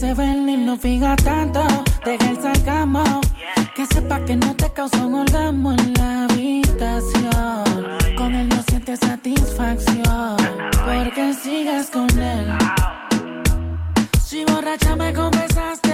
se ven y no fija tanto. Deja el sarcasmo. Que sepa que no te causó un orgasmo en la habitación. Con él no sientes satisfacción. Porque sigues con él. Si borracha me confesaste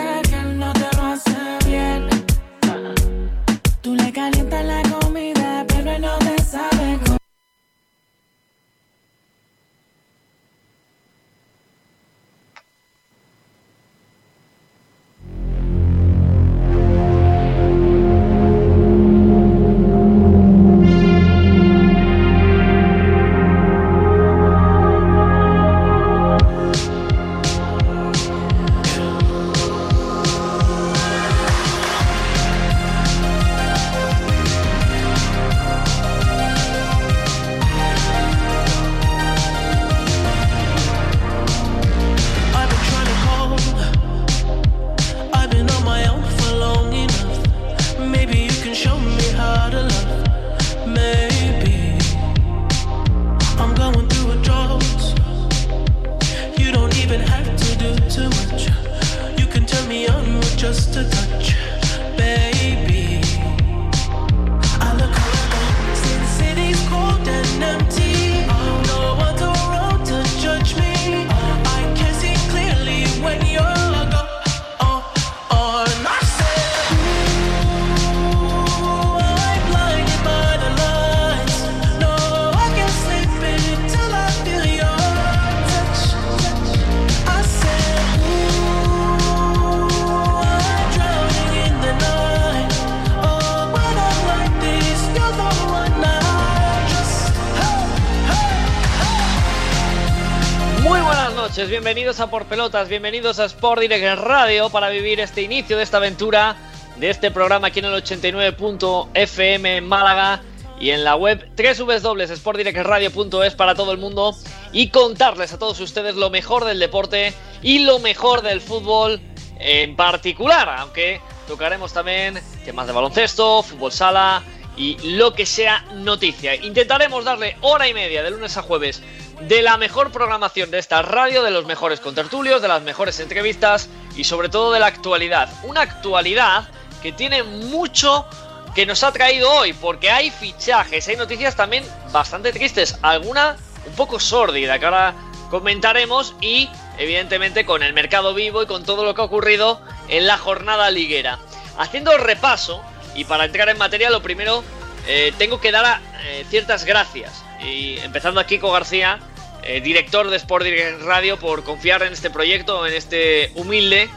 Por Pelotas, bienvenidos a Sport Direct Radio para vivir este inicio de esta aventura de este programa aquí en el 89.fm en Málaga y en la web www.sportdirectradio.es para todo el mundo y contarles a todos ustedes lo mejor del deporte y lo mejor del fútbol en particular, aunque tocaremos también temas de baloncesto, fútbol sala y lo que sea noticia. Intentaremos darle hora y media de lunes a jueves de la mejor programación de esta radio, de los mejores contertulios, de las mejores entrevistas y sobre todo de la actualidad. Una actualidad que tiene mucho que nos ha traído hoy, porque hay fichajes, hay noticias también bastante tristes, alguna un poco sórdida que ahora comentaremos y evidentemente con el mercado vivo y con todo lo que ha ocurrido en la jornada liguera. Haciendo repaso y para entrar en materia, lo primero eh, tengo que dar eh, ciertas gracias. Y empezando a Kiko García, eh, director de Sport Direct Radio, por confiar en este proyecto, en este humilde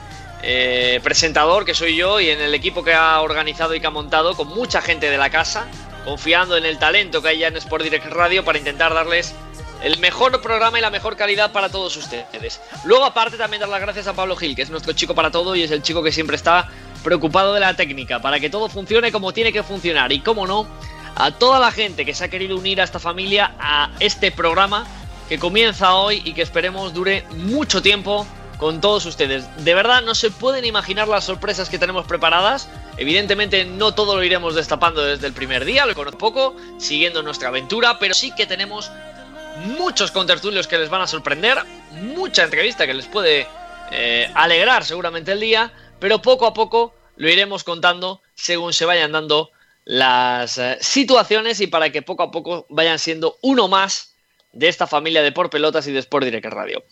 eh, presentador que soy yo y en el equipo que ha organizado y que ha montado con mucha gente de la casa, confiando en el talento que hay ya en Sport Direct Radio para intentar darles el mejor programa y la mejor calidad para todos ustedes. Luego, aparte, también dar las gracias a Pablo Gil, que es nuestro chico para todo y es el chico que siempre está preocupado de la técnica, para que todo funcione como tiene que funcionar. Y cómo no, a toda la gente que se ha querido unir a esta familia, a este programa que comienza hoy y que esperemos dure mucho tiempo con todos ustedes. De verdad, no se pueden imaginar las sorpresas que tenemos preparadas. Evidentemente, no todo lo iremos destapando desde el primer día, lo conozco poco, siguiendo nuestra aventura, pero sí que tenemos muchos contertulios que les van a sorprender, mucha entrevista que les puede eh, alegrar seguramente el día, pero poco a poco lo iremos contando según se vayan dando las eh, situaciones y para que poco a poco vayan siendo uno más de esta familia de Por Pelotas y de Sport Direct Radio.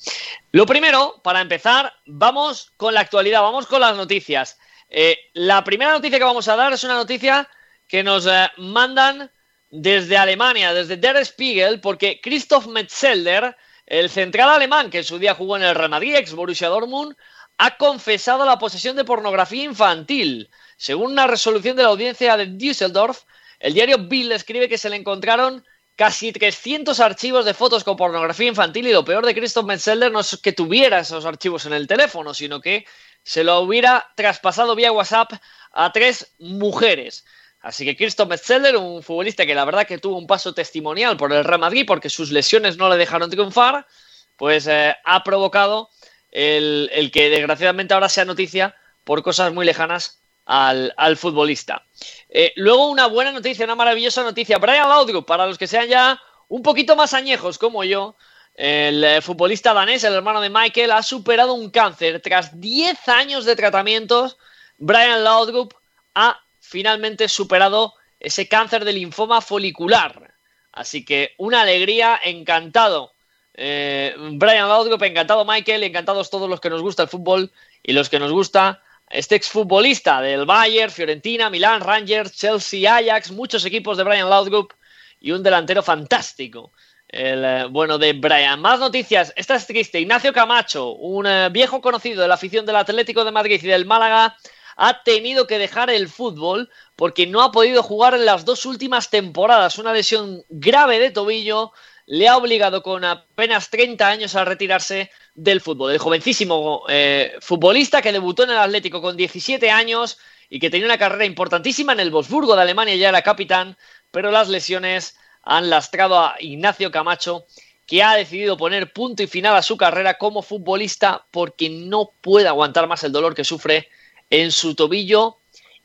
Lo primero, para empezar, vamos con la actualidad, vamos con las noticias. Eh, la primera noticia que vamos a dar es una noticia que nos eh, mandan desde Alemania, desde Der Spiegel, porque Christoph Metzelder, el central alemán que en su día jugó en el Real ex Borussia Dortmund, ha confesado la posesión de pornografía infantil. Según una resolución de la audiencia de Düsseldorf, el diario Bild escribe que se le encontraron casi 300 archivos de fotos con pornografía infantil y lo peor de Christoph Metzelder no es que tuviera esos archivos en el teléfono, sino que se lo hubiera traspasado vía WhatsApp a tres mujeres. Así que Christoph Metzelder, un futbolista que la verdad que tuvo un paso testimonial por el Real Madrid porque sus lesiones no le dejaron triunfar, pues eh, ha provocado el, el, que desgraciadamente ahora sea noticia por cosas muy lejanas al, al futbolista. Eh, luego una buena noticia, una maravillosa noticia. Brian Laudrup, para los que sean ya un poquito más añejos como yo, El eh, futbolista danés, el hermano de Michael, ha superado un cáncer. Tras 10 años de tratamientos, Brian Laudrup ha finalmente superado ese cáncer de linfoma folicular. Así que una alegría, encantado. Eh, Brian Laudrup, encantado Michael, encantados todos los que nos gusta el fútbol y los que nos gusta este exfutbolista del Bayern, Fiorentina, Milán, Rangers, Chelsea, Ajax, muchos equipos de Brian Laudrup y un delantero fantástico. El eh, bueno de Brian. Más noticias. Esta es triste. Ignacio Camacho, un eh, viejo conocido de la afición del Atlético de Madrid y del Málaga, ha tenido que dejar el fútbol porque no ha podido jugar en las dos últimas temporadas. Una lesión grave de tobillo le ha obligado con apenas 30 años a retirarse del fútbol. El jovencísimo eh, futbolista que debutó en el Atlético con 17 años y que tenía una carrera importantísima en el Wolfsburgo de Alemania, ya era capitán, pero las lesiones han lastrado a Ignacio Camacho, que ha decidido poner punto y final a su carrera como futbolista porque no puede aguantar más el dolor que sufre en su tobillo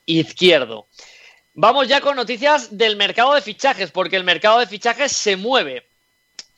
izquierdo. Vamos ya con noticias del mercado de fichajes, porque el mercado de fichajes se mueve.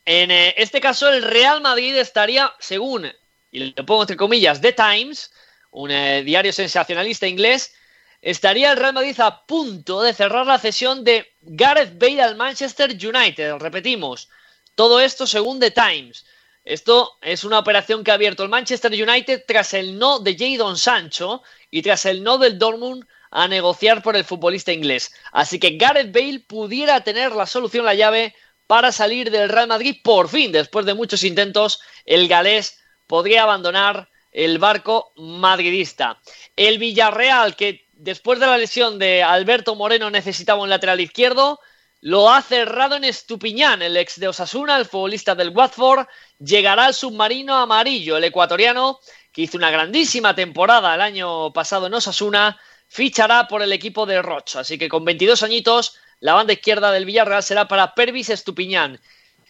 En eh, este caso, el Real Madrid estaría, según, y le pongo entre comillas, The Times, un eh, diario sensacionalista inglés, estaría el Real Madrid a punto de cerrar la cesión de Gareth Bale al Manchester United. Repetimos, todo esto según The Times. Esto es una operación que ha abierto el Manchester United tras el no de Jadon Sancho y tras el no del Dortmund a negociar por el futbolista inglés. Así que Gareth Bale pudiera tener la solución, la llave para salir del Real Madrid. Por fin, después de muchos intentos, el galés podría abandonar el barco madridista. El Villarreal, que después de la lesión de Alberto Moreno necesitaba un lateral izquierdo, lo ha cerrado en Estupiñán, el ex de Osasuna, el futbolista del Watford, llegará al submarino amarillo, el ecuatoriano, que hizo una grandísima temporada el año pasado en Osasuna, fichará por el equipo de Rocha. Así que con 22 añitos la banda izquierda del Villarreal será para Pervis Estupiñán.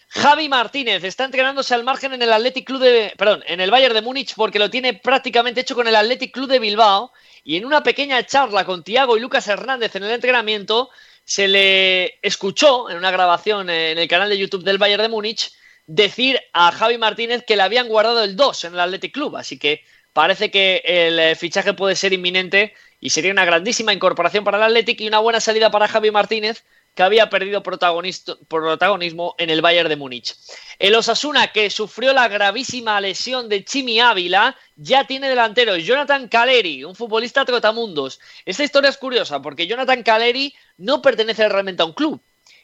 Javi Martínez está entrenándose al margen en el Athletic Club de, perdón, en el Bayern de Múnich porque lo tiene prácticamente hecho con el Athletic Club de Bilbao y en una pequeña charla con Tiago y Lucas Hernández en el entrenamiento se le escuchó en una grabación en el canal de YouTube del Bayern de Múnich decir a Javi Martínez que le habían guardado el 2 en el Athletic Club, así que parece que el fichaje puede ser inminente y sería una grandísima incorporación para el Athletic y una buena salida para Javi Martínez, que había perdido protagonismo en el Bayern de Múnich. El Osasuna, que sufrió la gravísima lesión de Chimi Ávila, ya tiene delantero Jonathan Caleri, un futbolista trotamundos. Esta historia es curiosa porque Jonathan Caleri no pertenece realmente a un club.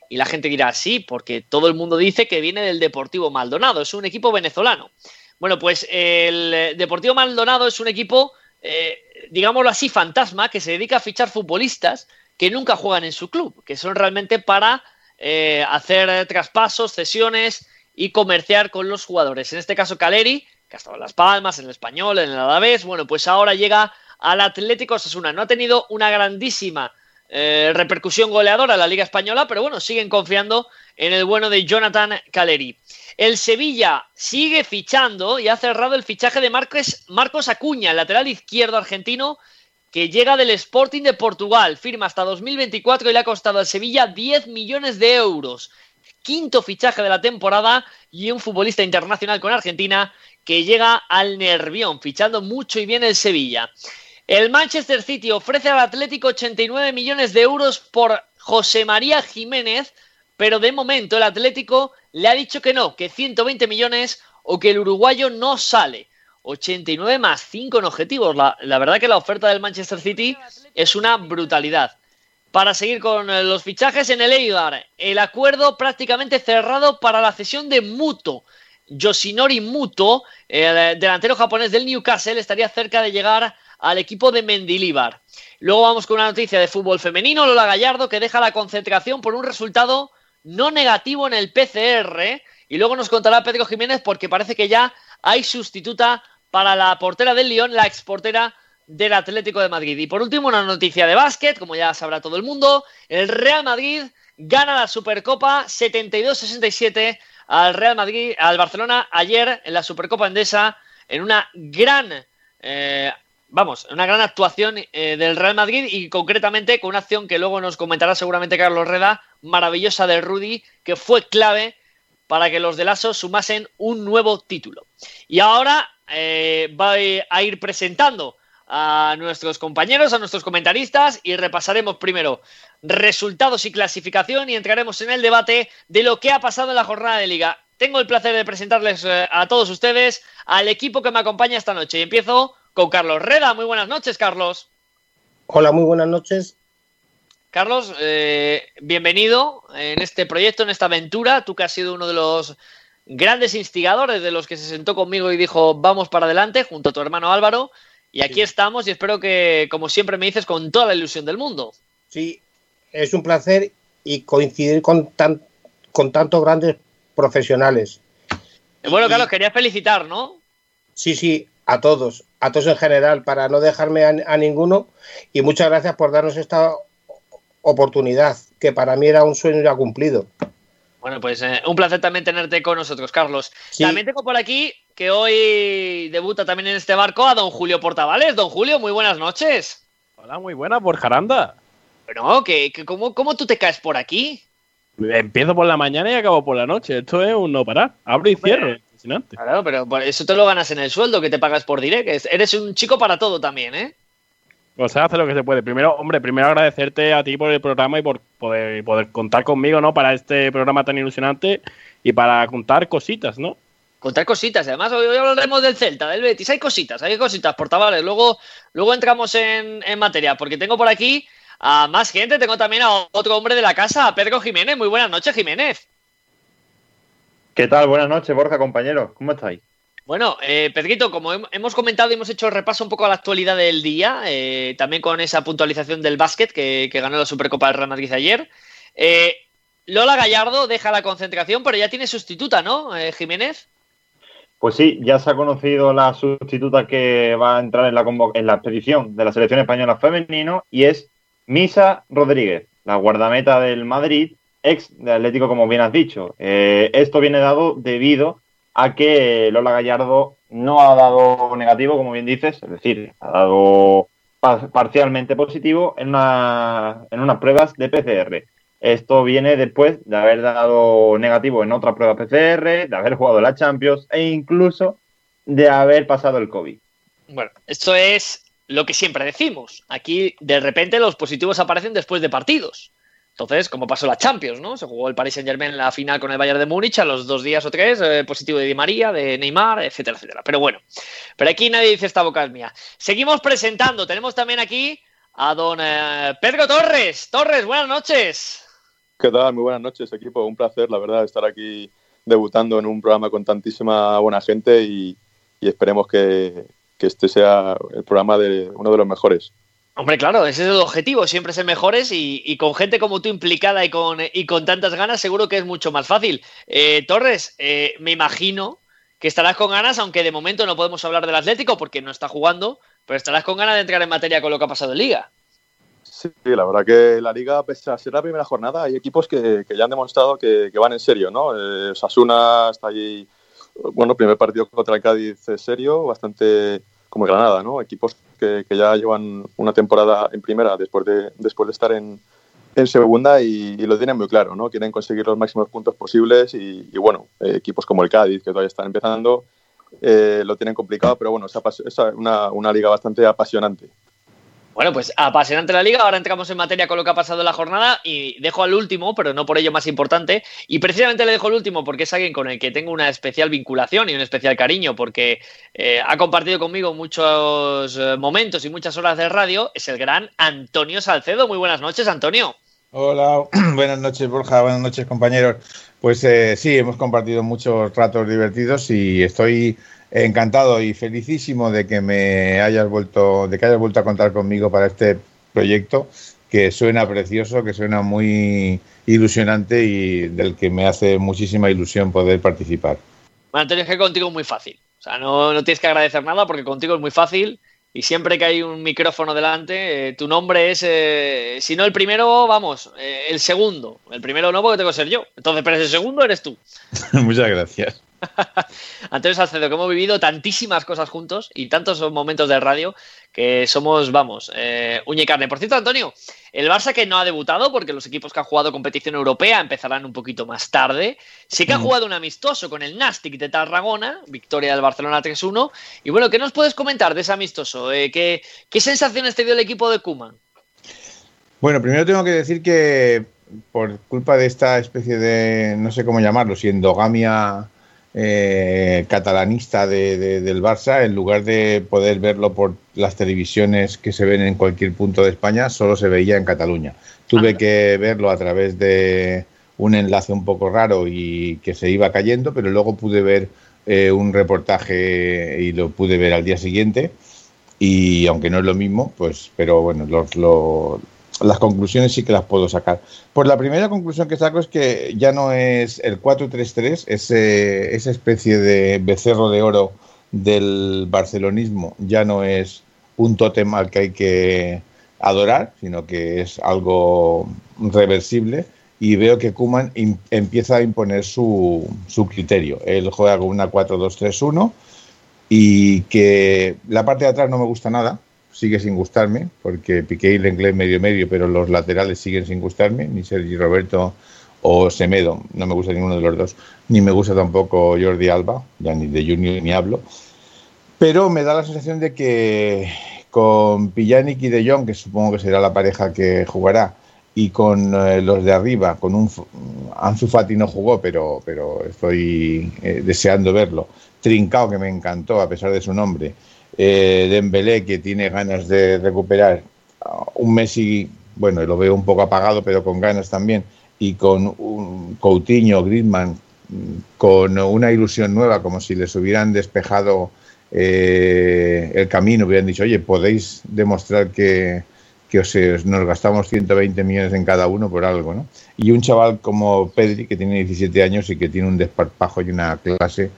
Y la gente dirá, sí, porque todo el mundo dice que viene del Deportivo Maldonado, es un equipo venezolano. Bueno, pues el Deportivo Maldonado es un equipo eh, digámoslo así, fantasma, que se dedica a fichar futbolistas que nunca juegan en su club, que son realmente para eh, hacer traspasos, cesiones y comerciar con los jugadores. En este caso, Caleri, que ha estado en Las Palmas, en el Español, en el Alavés, bueno, pues ahora llega al Atlético Osasuna. No ha tenido una grandísima eh, repercusión goleadora en la Liga Española, pero bueno, siguen confiando en el bueno de Jonathan Caleri. El Sevilla sigue fichando y ha cerrado el fichaje de Marcos, Marcos Acuña, el lateral izquierdo argentino, que llega del Sporting de Portugal. Firma hasta 2024 y le ha costado al Sevilla 10 millones de euros. Quinto fichaje de la temporada y un futbolista internacional con Argentina que llega al Nervión, fichando mucho y bien el Sevilla. El Manchester City ofrece al Atlético 89 millones de euros por José María Jiménez, pero de momento el Atlético le ha dicho que no, que 120 millones o que el uruguayo no sale. 89 más 5 en objetivos. La, verdad que la oferta del Manchester City es una brutalidad. Para seguir con eh, los fichajes en el Eibar, el acuerdo prácticamente cerrado para la cesión de Muto. Yoshinori Muto, el eh, delantero japonés del Newcastle, estaría cerca de llegar al equipo de Mendilibar. Luego vamos con una noticia de fútbol femenino, Lola Gallardo, que deja la concentración por un resultado no negativo en el PCR. Y luego nos contará Pedro Jiménez porque parece que ya hay sustituta para la portera del Lyon, la exportera del Atlético de Madrid. Y por último, una noticia de básquet, como ya sabrá todo el mundo, el Real Madrid gana la Supercopa 72-67 al Real Madrid, al Barcelona ayer en la Supercopa Endesa en una gran eh, vamos, una gran actuación eh, del Real Madrid y concretamente con una acción que luego nos comentará seguramente Carlos Reda, maravillosa de Rudy, que fue clave para que los de Lasso sumasen un nuevo título. Y ahora eh, voy a ir presentando a nuestros compañeros, a nuestros comentaristas y repasaremos primero resultados y clasificación y entraremos en el debate de lo que ha pasado en la jornada de liga. Tengo el placer de presentarles eh, a todos ustedes al equipo que me acompaña esta noche y empiezo con Carlos Reda. Muy buenas noches, Carlos. Hola, muy buenas noches. Carlos, eh, bienvenido en este proyecto, en esta aventura. Tú que has sido uno de los grandes instigadores de los que se sentó conmigo y dijo vamos para adelante junto a tu hermano Álvaro. Y aquí estamos y espero que, como siempre me dices, con toda la ilusión del mundo. Sí, es un placer y coincidir con, tan, con tantos grandes profesionales. Bueno, Carlos, quería felicitar, ¿no? Sí, sí, a todos, a todos en general, para no dejarme a, ninguno. Y muchas gracias por darnos esta oportunidad, que para mí era un sueño ya cumplido. Bueno, pues eh, un placer también tenerte con nosotros, Carlos. También tengo por aquí que hoy debuta también en este barco a don Julio Portavales. Don Julio, muy buenas noches. Hola, muy buenas, por Jaranda. Pero, que, ¿cómo, ¿cómo tú te caes por aquí? Empiezo por la mañana y acabo por la noche. Esto es un no parar. Abro y cierro. Claro, pero eso te lo ganas en el sueldo que te pagas por direct. Eres un chico para todo también, ¿eh? O sea, hace lo que se puede. Primero, hombre, primero agradecerte a ti por el programa y por poder, poder contar conmigo, ¿no? Para este programa tan ilusionante y para contar cositas, ¿no? Contar cositas. Además, hoy hablaremos del Celta, del Betis. Hay cositas, hay cositas, portavales. Luego, luego entramos en, en materia, porque tengo por aquí a más gente. Tengo también a otro hombre de la casa, a Pedro Jiménez. Muy buenas noches, Jiménez. ¿Qué tal? Buenas noches, Borja, compañero. ¿Cómo estáis? Bueno, eh, Pedrito, como hemos comentado y hemos hecho repaso un poco a la actualidad del día, eh, también con esa puntualización del básquet que, ganó la Supercopa del Real Madrid ayer. Eh, Lola Gallardo deja la concentración, pero ya tiene sustituta, ¿no, eh, Jiménez? Pues sí, ya se ha conocido la sustituta que va a entrar en la, en la expedición de la selección española femenino y es Misa Rodríguez, la guardameta del Madrid, ex de Atlético, como bien has dicho. esto viene dado debido a que Lola Gallardo no ha dado negativo, como bien dices, es decir, ha dado parcialmente positivo en, una, en unas pruebas de PCR. Esto viene después de haber dado negativo en otras pruebas PCR, de haber jugado la Champions e incluso de haber pasado el COVID. Bueno, esto es lo que siempre decimos. Aquí de repente los positivos aparecen después de partidos. Entonces, como pasó la Champions, ¿no? Se jugó el Paris Saint Germain en la final con el Bayern de Múnich a los dos días o tres, eh, positivo de Di María, de Neymar, etcétera, etcétera. Pero bueno, pero aquí nadie dice esta boca es mía. Seguimos presentando. Tenemos también aquí a don eh, Pedro Torres. Torres, buenas noches. ¿Qué tal? Muy buenas noches, equipo. Un placer, la verdad, estar aquí debutando en un programa con tantísima buena gente y, esperemos que este sea el programa de uno de los mejores. Hombre, claro, ese es el objetivo, siempre ser mejores y, con gente como tú implicada y con, y con tantas ganas seguro que es mucho más fácil. Eh, Torres, eh, me imagino que estarás con ganas, aunque de momento no podemos hablar del Atlético porque no está jugando, pero estarás con ganas de entrar en materia con lo que ha pasado en Liga. Sí, la verdad que la Liga, pese a ser la primera jornada, hay equipos que, ya han demostrado que, van en serio, ¿no? Eh, Sasuna está allí, bueno, primer partido contra el Cádiz es serio, bastante como Granada, ¿no? Equipos que, ya llevan una temporada en primera después de, después de estar en, en segunda y, lo tienen muy claro, ¿no? Quieren conseguir los máximos puntos posibles y, bueno, eh, equipos como el Cádiz, que todavía están empezando, eh, lo tienen complicado, pero bueno, es una, una liga bastante apasionante. Bueno, pues apasionante la liga. Ahora entramos en materia con lo que ha pasado en la jornada y dejo al último, pero no por ello más importante. Y precisamente le dejo al último porque es alguien con el que tengo una especial vinculación y un especial cariño porque eh, ha compartido conmigo muchos eh, momentos y muchas horas de radio. Es el gran Antonio Salcedo. Muy buenas noches, Antonio. Hola, buenas noches, Borja. Buenas noches, compañeros. Pues eh, sí, hemos compartido muchos ratos divertidos y estoy encantado y felicísimo de que me hayas vuelto, de que hayas vuelto a contar conmigo para este proyecto que suena precioso, que suena muy ilusionante y del que me hace muchísima ilusión poder participar. Bueno, Antonio, es que contigo es muy fácil. O sea, no, no, tienes que agradecer nada porque contigo es muy fácil y siempre que hay un micrófono delante, eh, tu nombre es, eh, si no el primero, vamos, eh, el segundo. El primero no porque tengo que ser yo. Entonces, pero el segundo eres tú. Muchas gracias. Antonio Salcedo, que hemos vivido tantísimas cosas juntos y tantos momentos de radio que somos, vamos, eh, uña y carne. Por cierto, Antonio, el Barça que no ha debutado, porque los equipos que han jugado competición europea empezarán un poquito más tarde, sí que ha Mm. jugado un amistoso con el Nastic de Tarragona, victoria del Barcelona 3-1. Y bueno, ¿qué nos puedes comentar de ese amistoso? Eh, ¿qué, ¿Qué sensaciones te dio el equipo de Kuman? Bueno, primero tengo que decir que por culpa de esta especie de, no sé cómo llamarlo, si endogamia eh, catalanista de- de- del Barça, en lugar de poder verlo por las televisiones que se ven en cualquier punto de España, solo se veía en Cataluña. Tuve Anda. que verlo a través de un enlace un poco raro y que se iba cayendo, pero luego pude ver eh, un reportaje y lo pude ver al día siguiente y aunque no es lo mismo, pues, pero bueno, los, lo- las conclusiones sí que las puedo sacar. Pues la primera conclusión que saco es que ya no es el 4-3-3, ese, esa especie de becerro de oro del barcelonismo, ya no es un tótem al que hay que adorar, sino que es algo reversible. Y veo que Kuman empieza a imponer su, su criterio. Él juega con una 4-2-3-1 y que la parte de atrás no me gusta nada, sigue sin gustarme, porque Piqué y Lenglet medio medio, pero los laterales siguen sin gustarme, ni Sergi Roberto o Semedo, no me gusta ninguno de los dos, ni me gusta tampoco Jordi Alba, ya ni de Junior ni hablo, pero me da la sensación de que con Pillanic y De Jong, que supongo que será la pareja que jugará, y con eh, los de arriba, con un Ansu Fati no jugó, pero, pero estoy eh, deseando verlo. Trincao, que me encantó a pesar de su nombre. Eh, Dembélé, que tiene ganas de recuperar. Un Messi, bueno, lo veo un poco apagado, pero con ganas también. Y con un Coutinho, Griezmann, con una ilusión nueva, como si les hubieran despejado eh, el camino, hubieran dicho, oye, podéis demostrar que, que os, nos gastamos 120 millones en cada uno por algo, ¿no? Y un chaval como Pedri, que tiene 17 años y que tiene un desparpajo y una clase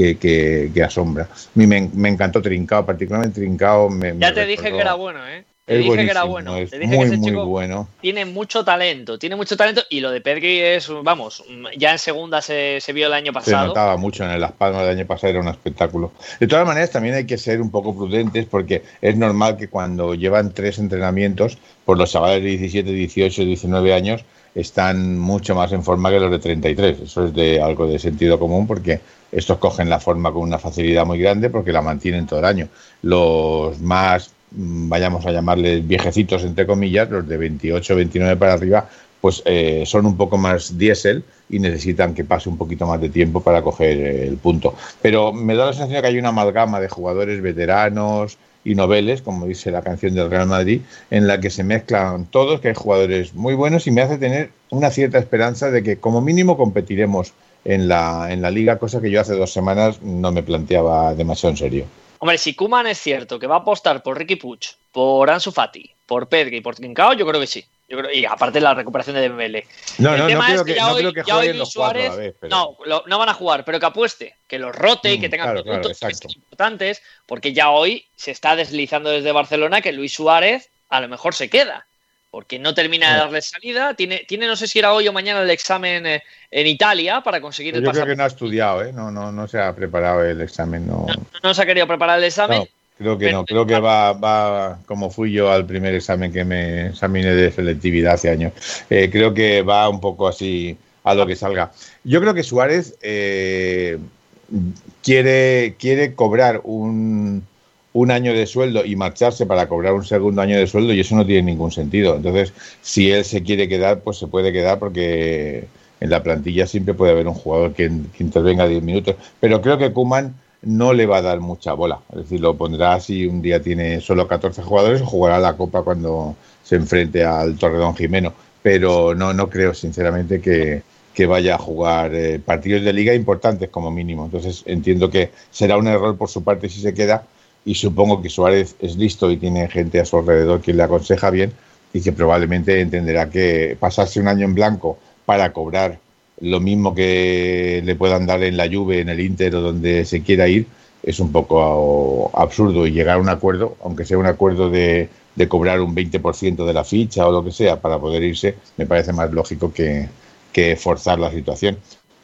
que, que, que asombra. A mí me, me, encantó Trincao, particularmente Trincao. Me, ya me te recordó, dije que era bueno, ¿eh? Te es dije que era bueno. Es Te dije muy, que ese muy chico bueno. tiene mucho talento, tiene mucho talento y lo de Pedri es, vamos, ya en segunda se, se vio el año Se pasado. notaba mucho en el Las Palmas del año pasado, era un espectáculo. De todas maneras, también hay que ser un poco prudentes porque es normal que cuando llevan tres entrenamientos, pues los chavales de 17, 18, 19 años están mucho más en forma que los de 33. Eso es de algo de sentido común porque estos cogen la forma con una facilidad muy grande porque la mantienen todo el año. Los más, mm, vayamos a llamarles viejecitos, entre comillas, los de 28, 29 para arriba, pues eh, son un poco más diésel y necesitan que pase un poquito más de tiempo para coger el punto. Pero me da la sensación de que hay una amalgama de jugadores veteranos y noveles, como dice la canción del Real Madrid, en la que se mezclan todos, que hay jugadores muy buenos y me hace tener una cierta esperanza de que como mínimo competiremos en la, en la liga, cosa que yo hace dos semanas no me planteaba demasiado en serio. Hombre, si Kuman es cierto que va a apostar por Ricky Puig, por Ansu Fati, por Pedri y por Trincao, yo creo que sí. Yo creo, y aparte la recuperación de Dembélé. No, El no, no tema creo es que, ya no hoy- creo que jueguen Luis los cuatro a la Suárez- vez. Pero... No, lo- no van a jugar, pero que apueste, que los rote y Mm, que tengan claro, minutos importantes, porque ya hoy se está deslizando desde Barcelona que Luis Suárez a lo mejor se queda, porque no termina de darle salida. Tiene, tiene no sé si era hoy o mañana el examen eh, en Italia para conseguir el Yo creo que no ha estudiado, ¿eh? No, no, no se ha preparado el examen. No, No se ha querido preparar el examen. No, creo que no. Creo que va, va como fui yo al primer examen que me examiné de selectividad hace años. Eh, creo que va un poco así a lo que salga. Yo creo que Suárez eh, quiere, quiere cobrar un, un año de sueldo y marcharse para cobrar un segundo año de sueldo y eso no tiene ningún sentido. Entonces, si él se quiere quedar, pues se puede quedar porque en la plantilla siempre puede haber un jugador que, intervenga 10 minutos. Pero creo que Kuman no le va a dar mucha bola. Es decir, lo pondrá si un día tiene solo 14 jugadores o jugará la Copa cuando se enfrente al Torredón Jimeno. Pero no, no creo, sinceramente, que, que vaya a jugar eh, partidos de liga importantes como mínimo. Entonces entiendo que será un error por su parte si se queda y supongo que Suárez es listo y tiene gente a su alrededor que le aconseja bien y que probablemente entenderá que pasarse un año en blanco para cobrar lo mismo que le puedan dar en la Juve, en el Inter o donde se quiera ir, es un poco absurdo y llegar a un acuerdo, aunque sea un acuerdo de, de cobrar un 20% de la ficha o lo que sea para poder irse, me parece más lógico que, que forzar la situación.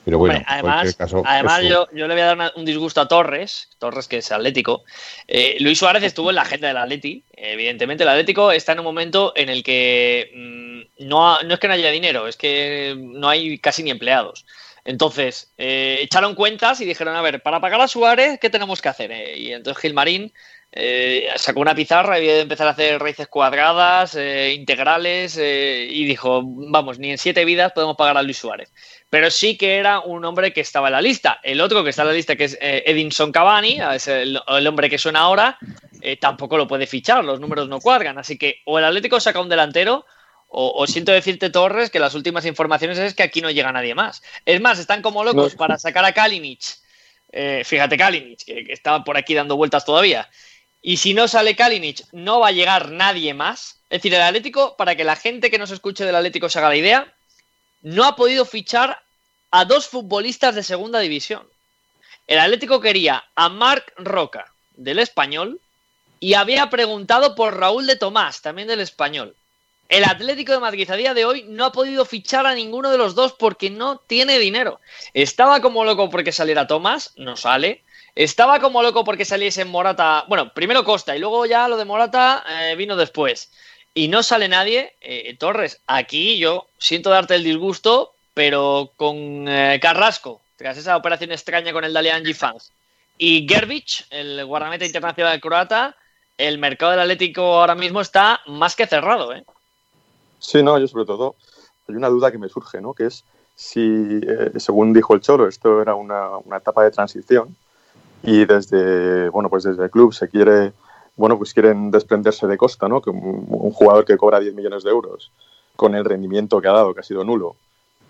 Pero bueno, Hombre, en cualquier además, caso, además eso- yo, yo le voy a dar una- un disgusto a Torres, Torres que es atlético. Eh, Luis Suárez estuvo en la agenda del Atleti. Evidentemente, el Atlético está en un momento en el que mm, no, ha- no es que no haya dinero, es que no hay casi ni empleados. Entonces, eh, echaron cuentas y dijeron, a ver, para pagar a Suárez, ¿qué tenemos que hacer? Eh, y entonces Gilmarín eh, sacó una pizarra y había de empezar a hacer raíces cuadradas, integrales, y dijo, vamos, ni en siete vidas podemos pagar a Luis Suárez. Pero sí que era un hombre que estaba en la lista. El otro que está en la lista, que es eh, Edinson Cavani, es el, el hombre que suena ahora, eh, tampoco lo puede fichar, los números no cuadran. Así que o el Atlético saca un delantero, o, o siento decirte, Torres, que las últimas informaciones es que aquí no llega nadie más. Es más, están como locos No. para sacar a Kalinic. Eh, fíjate, Kalinic, que, que estaba por aquí dando vueltas todavía. Y si no sale Kalinic, no va a llegar nadie más. Es decir, el Atlético, para que la gente que nos escuche del Atlético se haga la idea, no ha podido fichar a dos futbolistas de segunda división. El Atlético quería a Marc Roca, del Español, y había preguntado por Raúl de Tomás, también del Español. El Atlético de Madrid a día de hoy no ha podido fichar a ninguno de los dos porque no tiene dinero. Estaba como loco porque saliera Tomás, no sale. Estaba como loco porque saliese Morata. Bueno, primero Costa y luego ya lo de Morata eh, vino después. Y no sale nadie. Eh, Torres, aquí yo siento darte el disgusto, pero con eh, Carrasco, tras esa operación extraña con el Dalian Fans, y Gerbich, el guardameta internacional croata, el mercado del Atlético ahora mismo está más que cerrado. ¿eh? Sí, no, yo sobre todo, hay una duda que me surge, ¿no? Que es si, eh, según dijo el Cholo, esto era una, una etapa de transición y desde, bueno, pues desde el club se quiere, bueno, pues quieren desprenderse de Costa, ¿no? Que un, un jugador que cobra 10 millones de euros con el rendimiento que ha dado, que ha sido nulo,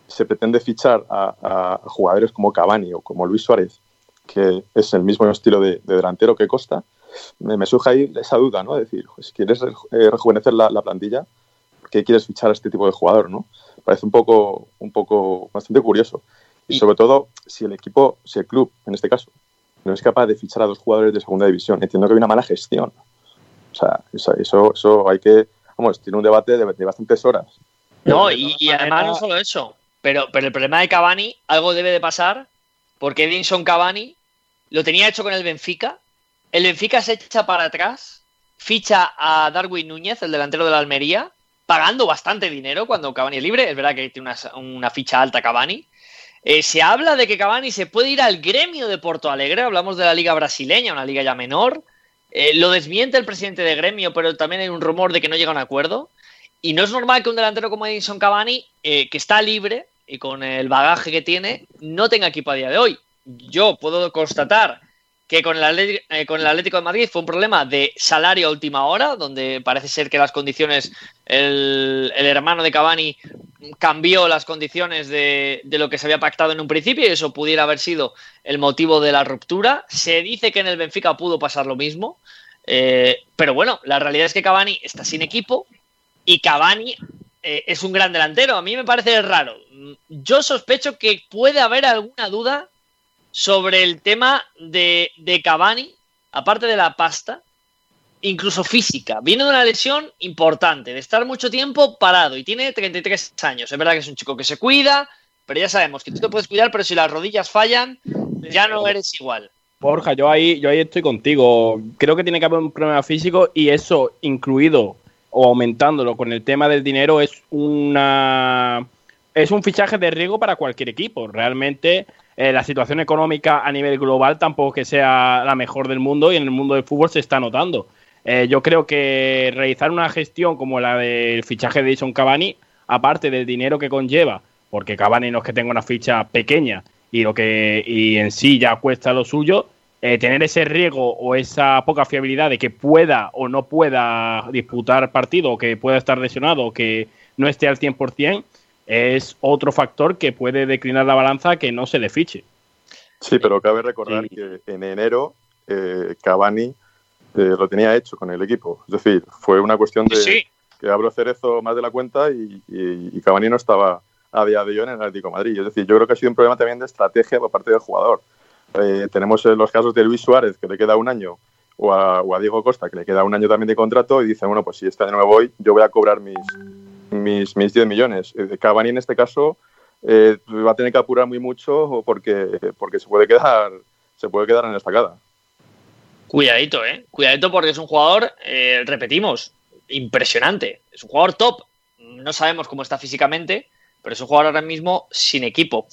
se pretende fichar a, a- jugadores como Cavani o como Luis Suárez, que es el mismo estilo de, de delantero que Costa, me, me surge ahí esa duda, ¿no? Es decir, si quieres eh, rejuvenecer la, la plantilla, ¿por qué quieres fichar a este tipo de jugador, no? Parece un poco, un poco bastante curioso. Y- sobre todo, si el equipo, si el club, en este caso, no es capaz de fichar a dos jugadores de segunda división, entiendo que hay una mala gestión. O sea, eso, eso, eso hay que, vamos, tiene un debate de, de bastantes horas. No, y, además no solo eso, pero, pero el problema de Cavani, algo debe de pasar, porque Edinson Cavani lo tenía hecho con el Benfica, el Benfica se echa para atrás, ficha a Darwin Núñez, el delantero de la Almería, pagando bastante dinero cuando Cavani es libre, es verdad que tiene una, una ficha alta Cavani. Eh, se habla de que Cavani se puede ir al gremio de Porto Alegre, hablamos de la liga brasileña, una liga ya menor. Eh, lo desmiente el presidente de gremio, pero también hay un rumor de que no llega a un acuerdo. Y no es normal que un delantero como Edinson Cavani, eh, que está libre y con el bagaje que tiene, no tenga equipo a día de hoy. Yo puedo constatar que con el, Atlético, eh, con el Atlético de Madrid fue un problema de salario a última hora, donde parece ser que las condiciones, el, el hermano de Cavani cambió las condiciones de, de, lo que se había pactado en un principio y eso pudiera haber sido el motivo de la ruptura. Se dice que en el Benfica pudo pasar lo mismo, eh, pero bueno, la realidad es que Cavani está sin equipo y Cavani eh, es un gran delantero. A mí me parece raro. Yo sospecho que puede haber alguna duda sobre el tema de, de Cavani, aparte de la pasta, incluso física. Viene de una lesión importante, de estar mucho tiempo parado y tiene 33 años. Es verdad que es un chico que se cuida, pero ya sabemos que tú te puedes cuidar, pero si las rodillas fallan, ya no eres igual. Borja, yo ahí, yo ahí estoy contigo. Creo que tiene que haber un problema físico y eso incluido o aumentándolo con el tema del dinero es una es un fichaje de riesgo para cualquier equipo. Realmente eh, la situación económica a nivel global tampoco que sea la mejor del mundo y en el mundo del fútbol se está notando. Eh, yo creo que realizar una gestión como la del fichaje de Edison Cavani, aparte del dinero que conlleva, porque Cavani no es que tenga una ficha pequeña y lo que y en sí ya cuesta lo suyo, eh, tener ese riesgo o esa poca fiabilidad de que pueda o no pueda disputar partido, o que pueda estar lesionado, o que no esté al 100%, es otro factor que puede declinar la balanza que no se le fiche. Sí, pero cabe recordar Sí. que en enero eh, Cavani eh, lo tenía hecho con el equipo. Es decir, fue una cuestión de Sí, que abro Cerezo más de la cuenta y, y, y Cavani no estaba a día de hoy en el Atlético de Madrid. Es decir, yo creo que ha sido un problema también de estrategia por parte del jugador. Eh, tenemos eh, los casos de Luis Suárez, que le queda un año, o a, o a Diego Costa, que le queda un año también de contrato, y dice, bueno, pues si este año no me voy, yo voy a cobrar mis, mis, mis 10 millones. Cavani en este caso eh, va a tener que apurar muy mucho porque, porque se puede quedar se puede quedar en la estacada. Cuidadito, ¿eh? Cuidadito porque es un jugador, eh, repetimos, impresionante. Es un jugador top. No sabemos cómo está físicamente, pero es un jugador ahora mismo sin equipo.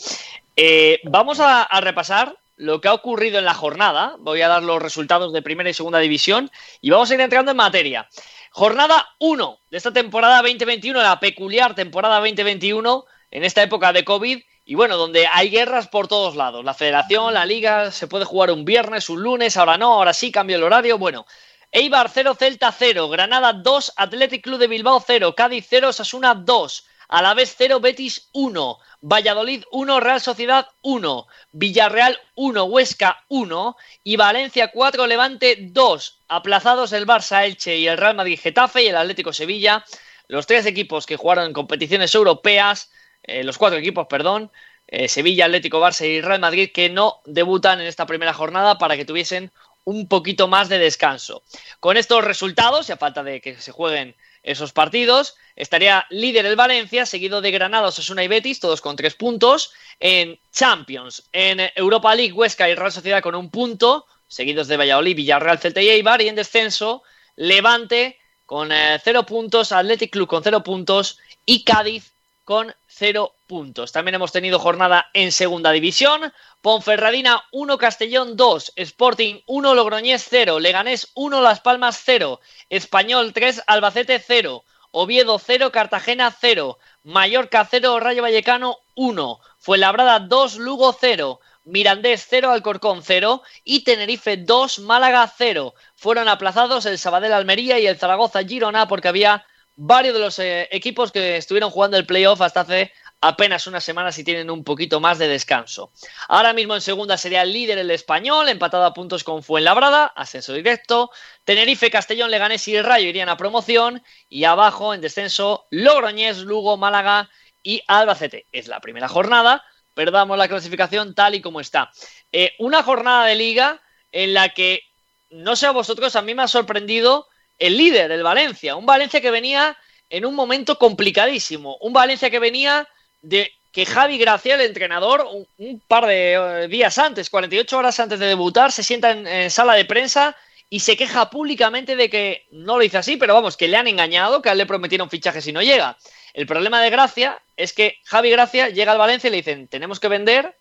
Eh, vamos a repasar lo que ha ocurrido en la jornada. Voy a dar los resultados de primera y segunda división y vamos a ir entrando en materia. Jornada 1 de esta temporada 2021, la peculiar temporada 2021, en esta época de COVID, y bueno, donde hay guerras por todos lados. La federación, la liga, se puede jugar un viernes, un lunes, ahora no, ahora sí, cambio el horario. Bueno, Eibar 0, Celta 0, Granada 2, Athletic Club de Bilbao 0, Cádiz 0, Sasuna 2, Alavés 0, Betis 1, Valladolid 1, Real Sociedad 1, Villarreal 1, Huesca 1 y Valencia 4, Levante 2. Aplazados el Barça, Elche y el Real Madrid Getafe y el Atlético Sevilla. Los tres equipos que jugaron en competiciones europeas eh, los cuatro equipos, perdón, eh, Sevilla, Atlético, Barça y Real Madrid, que no debutan en esta primera jornada para que tuviesen un poquito más de descanso. Con estos resultados, y a falta de que se jueguen esos partidos, estaría líder el Valencia, seguido de Granada, Osasuna y Betis, todos con tres puntos. En Champions, en Europa League, Huesca y Real Sociedad con un punto, seguidos de Valladolid, Villarreal, Celta y Eibar. Y en descenso, Levante con eh, cero puntos, Athletic Club con cero puntos y Cádiz con cero puntos. También hemos tenido jornada en segunda división. Ponferradina 1, Castellón 2, Sporting 1, Logroñés 0, Leganés 1, Las Palmas 0, Español 3, Albacete 0, Oviedo 0, Cartagena 0, Mallorca 0, Rayo Vallecano 1, Fuenlabrada 2, Lugo 0, Mirandés 0, Alcorcón 0 y Tenerife 2, Málaga 0. Fueron aplazados el Sabadell Almería y el Zaragoza Girona porque había varios de los eh, equipos que estuvieron jugando el playoff hasta hace apenas unas semanas y tienen un poquito más de descanso. Ahora mismo en segunda sería el líder el español, empatado a puntos con Fuenlabrada, ascenso directo. Tenerife, Castellón, Leganés y Rayo irían a promoción. Y abajo en descenso Logroñés, Lugo, Málaga y Albacete. Es la primera jornada, pero damos la clasificación tal y como está. Eh, una jornada de liga en la que, no sé a vosotros, a mí me ha sorprendido el líder, el Valencia. Un Valencia que venía en un momento complicadísimo. Un Valencia que venía de que Javi Gracia, el entrenador, un, par de eh, días antes, 48 horas antes de debutar, se sienta en, sala de prensa y se queja públicamente de que no lo hizo así, pero vamos, que le han engañado, que a él le prometieron fichaje si no llega. El problema de Gracia es que Javi Gracia llega al Valencia y le dicen, tenemos que vender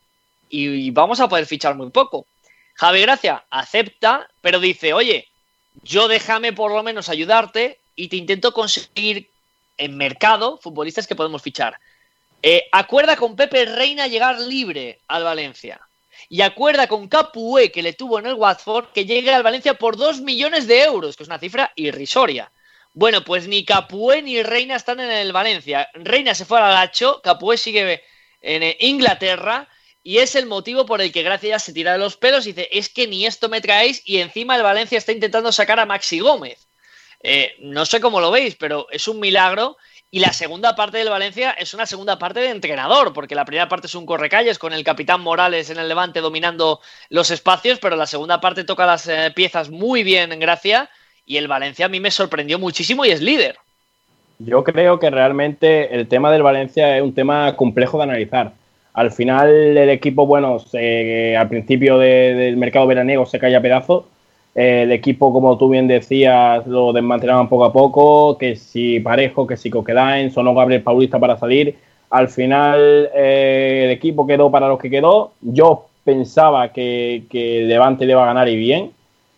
y vamos a poder fichar muy poco. Javi Gracia acepta, pero dice, oye, yo déjame por lo menos ayudarte y te intento conseguir en mercado futbolistas que podemos fichar. Eh, acuerda con Pepe Reina llegar libre al Valencia. Y acuerda con Capué, que le tuvo en el Watford, que llegue al Valencia por 2 millones de euros, que es una cifra irrisoria. Bueno, pues ni Capué ni Reina están en el Valencia. Reina se fue al Lacho, Capué sigue en Inglaterra y es el motivo por el que Gracia se tira de los pelos y dice, es que ni esto me traéis y encima el Valencia está intentando sacar a Maxi Gómez. Eh, no sé cómo lo veis, pero es un milagro y la segunda parte del Valencia es una segunda parte de entrenador, porque la primera parte es un correcalles con el capitán Morales en el levante dominando los espacios, pero la segunda parte toca las eh, piezas muy bien en Gracia y el Valencia a mí me sorprendió muchísimo y es líder. Yo creo que realmente el tema del Valencia es un tema complejo de analizar al final el equipo, bueno, al principio del mercado veraniego se cae a pedazos. el equipo, como tú bien decías, lo desmantelaban poco a poco, que si Parejo, que si Coquelin, sonó Gabriel Paulista para salir. Al final eh, el equipo quedó para los que quedó. Yo pensaba que, que Levante le iba a ganar y bien,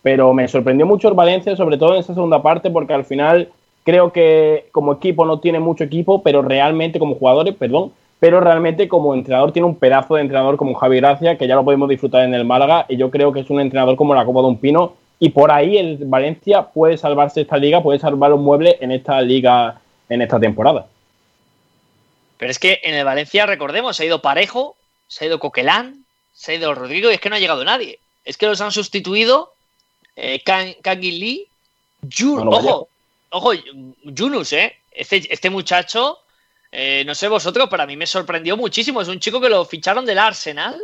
pero me sorprendió mucho el Valencia, sobre todo en esa segunda parte, porque al final creo que como equipo no tiene mucho equipo, pero realmente como jugadores, perdón, pero realmente como entrenador tiene un pedazo de entrenador como Javi Gracia, que ya lo podemos disfrutar en el Málaga, y yo creo que es un entrenador como la Copa de un Pino, y por ahí el Valencia puede salvarse esta liga, puede salvar los muebles en esta liga, en esta temporada. Pero es que en el Valencia, recordemos, se ha ido Parejo, se ha ido Coquelán, se ha ido Rodrigo, y es que no ha llegado nadie. Es que los han sustituido eh, Lee, ojo, ojo, Yunus, ¿eh? Este, este muchacho eh, no sé vosotros, pero a mí me sorprendió muchísimo. Es un chico que lo ficharon del Arsenal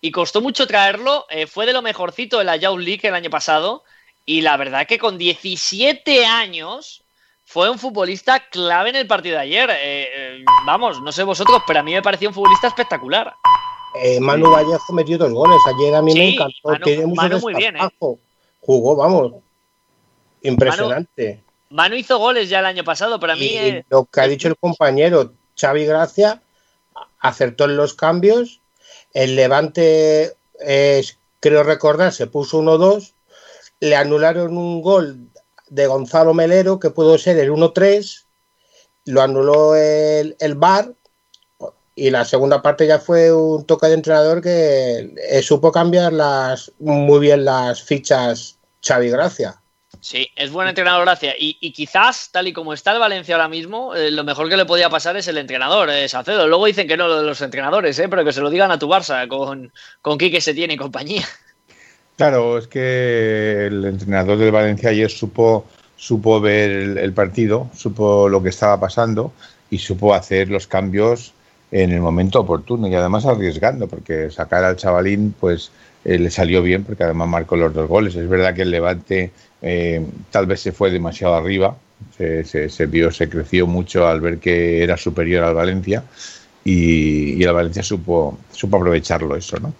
y costó mucho traerlo. Eh, fue de lo mejorcito de la Youth League el año pasado. Y la verdad que con 17 años fue un futbolista clave en el partido de ayer. Eh, vamos, no sé vosotros, pero a mí me pareció un futbolista espectacular. Manu Vallejo metió dos goles. Ayer a mí me encantó. Manu- Tiene mucho Manu muy bien, desparpajo. Jugó, vamos. Impresionante. Manu hizo goles ya el año pasado, pero a mí. y lo que ha dicho el compañero Xavi Gracia acertó en los cambios. El Levante, eh, creo recordar, se puso 1-2. Le anularon un gol de Gonzalo Melero, que pudo ser el 1-3. Lo anuló el, el VAR. Y la segunda parte ya fue un toque de entrenador que eh, supo cambiar las, muy bien las fichas Xavi Gracia. Sí, es buen entrenador, gracias. Y, quizás, tal y como está el Valencia ahora mismo, eh, lo mejor que le podía pasar es el entrenador, eh, Salcedo. Luego dicen que no lo de los entrenadores, eh, pero que se lo digan a tu Barça con, con Setién y compañía. Claro, es que el entrenador del Valencia ayer supo, supo ver el, el partido, supo lo que estaba pasando y supo hacer los cambios en el momento oportuno y además arriesgando, porque sacar al chavalín pues eh, le salió bien porque además marcó los dos goles. Es verdad que el Levante eh, tal vez se fue demasiado arriba, se, se, vio, se creció mucho al ver que era superior al Valencia y, y el Valencia supo, supo aprovecharlo eso, ¿no?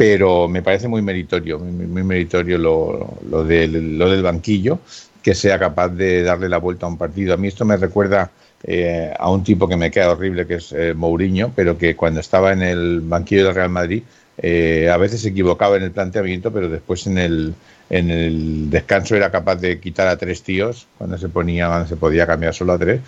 pero me parece muy meritorio, muy, muy meritorio lo, lo, del, lo, del, banquillo, que sea capaz de darle la vuelta a un partido. A mí esto me recuerda eh, a un tipo que me queda horrible, que es eh, Mourinho, pero que cuando estaba en el banquillo del Real Madrid, eh, a veces se equivocaba en el planteamiento, pero después en el, en el descanso era capaz de quitar a tres tíos, cuando se ponía, cuando se podía cambiar solo a tres,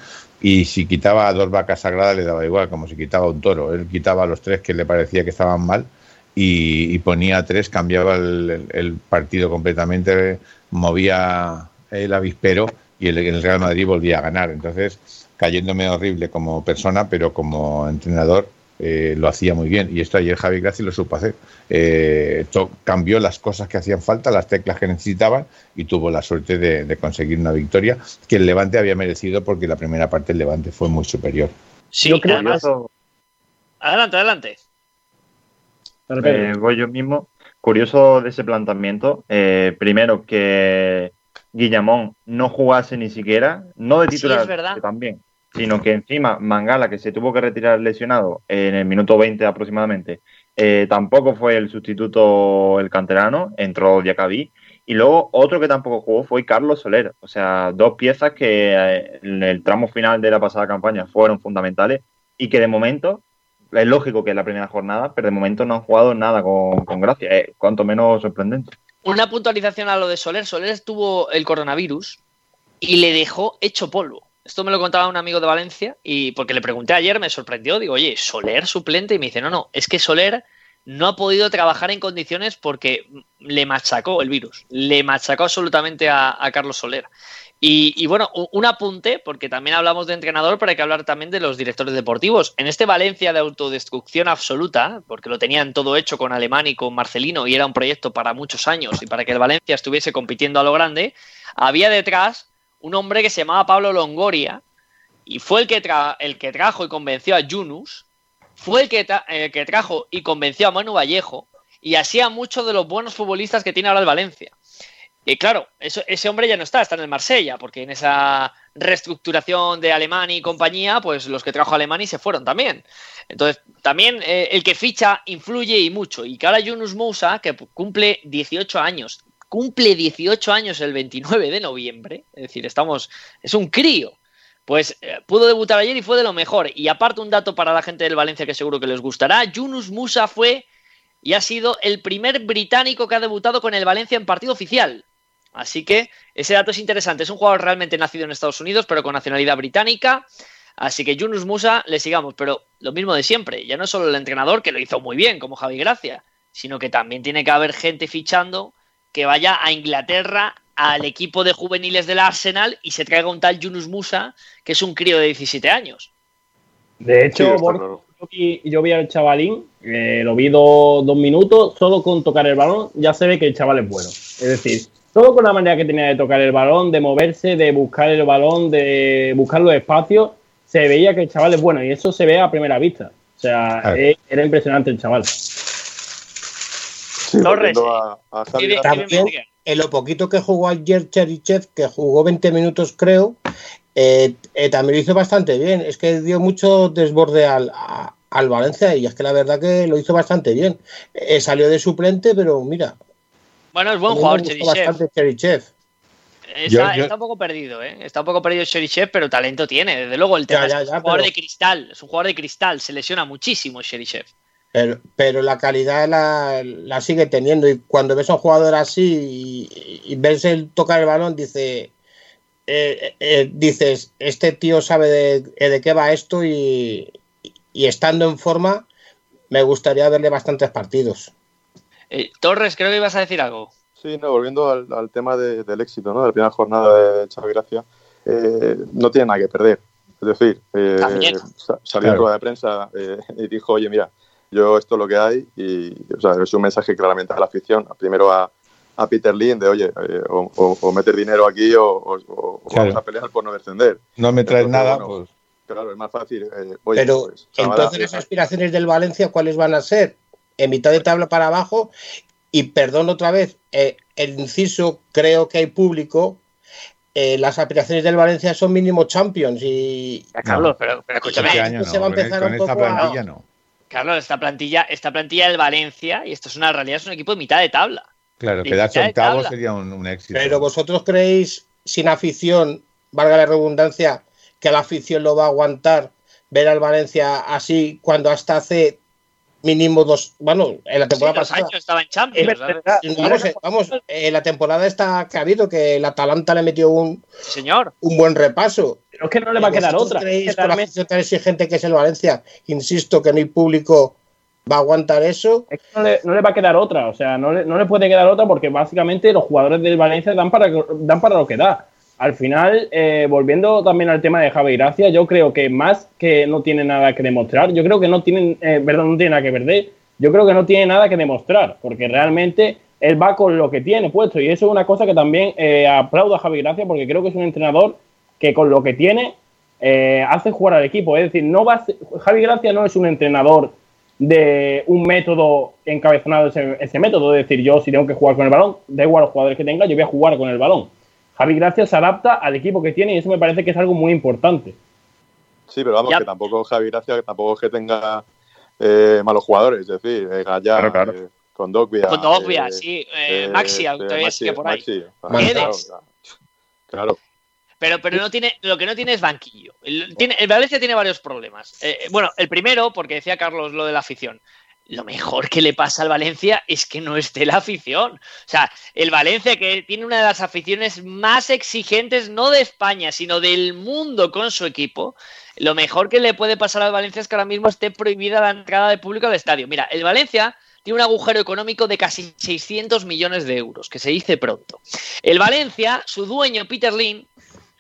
y si quitaba a dos vacas sagradas le daba igual, como si quitaba un toro. Él quitaba a los tres que le parecía que estaban mal y, ponía tres, cambiaba el, partido completamente, movía el avispero y el, Real Madrid volvía a ganar. Entonces, cayéndome horrible como persona, pero como entrenador eh, lo hacía muy bien. Y esto ayer Javi Graci lo supo hacer. Eh, cambió las cosas que hacían falta, las teclas que necesitaban y tuvo la suerte de, de, conseguir una victoria que el Levante había merecido porque la primera parte del Levante fue muy superior. Sí, yo creo además... Adelante, adelante. Eh, voy yo mismo. Curioso de ese planteamiento. Eh, primero, que Guillamón no jugase ni siquiera, no de titular sí, es verdad. también, sino que encima Mangala, que se tuvo que retirar lesionado en el minuto 20 aproximadamente, eh, tampoco fue el sustituto el canterano, entró Diacabí. Y luego otro que tampoco jugó fue Carlos Soler. O sea, dos piezas que eh, en el tramo final de la pasada campaña fueron fundamentales y que de momento es lógico que es la primera jornada, pero de momento no han jugado nada con, con gracia, eh, cuanto menos sorprendente. Una puntualización a lo de Soler. Soler estuvo el coronavirus y le dejó hecho polvo. Esto me lo contaba un amigo de Valencia y porque le pregunté ayer, me sorprendió. Digo, oye, Soler suplente. Y me dice, no, no, es que Soler no ha podido trabajar en condiciones porque le machacó el virus. Le machacó absolutamente a, Carlos Soler. Y, y, bueno, un apunte, porque también hablamos de entrenador, pero hay que hablar también de los directores deportivos. En este Valencia de autodestrucción absoluta, porque lo tenían todo hecho con Alemán y con Marcelino, y era un proyecto para muchos años, y para que el Valencia estuviese compitiendo a lo grande, había detrás un hombre que se llamaba Pablo Longoria, y fue el que, el que trajo y convenció a Yunus, fue el que, el que trajo y convenció a Manu Vallejo, y así a muchos de los buenos futbolistas que tiene ahora el Valencia. Y claro, eso, ese hombre ya no está, está en el Marsella, porque en esa reestructuración de Alemania y compañía, pues los que trajo Alemania se fueron también. Entonces, también eh, el que ficha influye y mucho. Y que ahora Yunus Moussa, que cumple 18 años, cumple 18 años el 29 de noviembre, es decir, estamos, es un crío. Pues eh, pudo debutar ayer y fue de lo mejor. Y aparte un dato para la gente del Valencia que seguro que les gustará, Yunus Musa fue y ha sido el primer británico que ha debutado con el Valencia en partido oficial. Así que ese dato es interesante. Es un jugador realmente nacido en Estados Unidos, pero con nacionalidad británica. Así que Yunus Musa le sigamos, pero lo mismo de siempre. Ya no es solo el entrenador, que lo hizo muy bien, como Javi Gracia, sino que también tiene que haber gente fichando que vaya a Inglaterra al equipo de juveniles del Arsenal y se traiga un tal Yunus Musa, que es un crío de 17 años. De hecho, sí, claro. yo, vi, yo, vi, al chavalín, eh, lo vi do, dos minutos, solo con tocar el balón ya se ve que el chaval es bueno. Es decir, Solo con la manera que tenía de tocar el balón, de moverse, de buscar el balón, de buscar los espacios, se veía que el chaval es bueno y eso se ve a primera vista. O sea, eh, era impresionante el chaval. Sí, Torres, a, a Javi Miguel. en lo poquito que jugó ayer Cherichev, que jugó 20 minutos creo, eh, eh, también lo hizo bastante bien. Es que dio mucho desborde al, a- al Valencia y es que la verdad que lo hizo bastante bien. Eh, salió de suplente, pero mira. Bueno, es buen jugador, Cherichev. bastante Cherichev. Está, Yo- yo- está un poco perdido, ¿eh? Está un poco perdido Cherichev, pero talento tiene. Desde luego, el tema Ya, ya, es que es ya, un jugador pero- de cristal. Es un jugador de cristal. Se lesiona muchísimo Cherichev. Pero, pero la calidad la, la sigue teniendo y cuando ves a un jugador así y, y ves el tocar el balón, dice, eh, eh, dices, este tío sabe de, eh, de qué va esto y, y estando en forma me gustaría verle bastantes partidos. Eh, Torres, creo que ibas a decir algo. Sí, no, volviendo al, al tema de- del éxito, ¿no? De la primera jornada de Xavi Gracia, eh, no tiene nada que perder. Es decir, eh, salió en rueda de prensa eh, y dijo, oye, mira, yo esto es lo que hay y o sea, es un mensaje claramente a la afición, primero a, a Peter Lin de, oye, eh, o, o- o meter dinero aquí o, o- o- o Claro. vamos a pelear por no descender. No me traes Entonces, nada, bueno, pues Claro, es más fácil. eh, oye, Pero pues, entonces las aspiraciones del Valencia, ¿cuáles van a ser? En mitad de tabla para abajo y perdón otra vez, eh, el inciso, creo que hay público. eh, las aspiraciones del Valencia son mínimo champions y, Ya, Carlos, pero, pero escúchame. este año se va a no, empezar con un esta poco a- no. Carlos, esta plantilla, esta plantilla del Valencia, y esto es una realidad, es un equipo de mitad de tabla. Claro, quedarse octavo sería un, un éxito. Pero vosotros creéis, sin afición, valga la redundancia, que la afición lo va a aguantar ver al Valencia así cuando hasta hace mínimo dos, bueno, en la temporada pasada. años estaba en Champions. Vamos, eh, vamos, eh, la temporada esta que ha habido, que el Atalanta le metió un, Sí, señor. un buen repaso. Pero es que no le va a quedar ¿Vosotros otra. creéis Es que con la tan exigente que es el Valencia? Insisto que no hay público, va a aguantar eso. Es que no le, no le va a quedar otra, o sea, no le, no le puede quedar otra porque básicamente los jugadores del Valencia dan para, dan para lo que da. Al final, eh, volviendo también al tema de Javi Gracia, yo creo que más que no tiene nada que demostrar, yo creo que no tienen, eh, perdón, no tiene nada que perder, yo creo que no tiene nada que demostrar, porque realmente él va con lo que tiene puesto y eso es una cosa que también eh, aplaudo a Javi Gracia porque creo que es un entrenador que con lo que tiene eh, hace jugar al equipo. Es decir, no va a ser- Javi Gracia no es un entrenador de un método encabezonado ese, ese método. Es decir, yo si tengo que jugar con el balón, da igual los jugadores que tenga, yo voy a jugar con el balón. Javi Gracia se adapta al equipo que tiene y eso me parece que es algo muy importante. Sí, pero vamos, Ya. que tampoco Javi Gracia, que tampoco es que tenga eh, malos jugadores, es decir, eh, Gallá, Claro, claro. eh, con Dogbia. Con Dogbia, eh, sí. eh, eh, Maxi, todavía Maxi, sigue por ahí. Maxi, Guedes. claro, claro. Pero, pero no tiene, lo que no tiene es banquillo. El, tiene, el Valencia tiene varios problemas. Eh, bueno, el primero, porque decía Carlos lo de la afición. Lo mejor que le pasa al Valencia es que no esté la afición. O sea, el Valencia, que tiene una de las aficiones más exigentes, no de España, sino del mundo con su equipo, lo mejor que le puede pasar al Valencia es que ahora mismo esté prohibida la entrada de público al estadio. Mira, el Valencia tiene un agujero económico de casi 600 millones de euros, que se dice pronto. El Valencia, su dueño Peter Lin,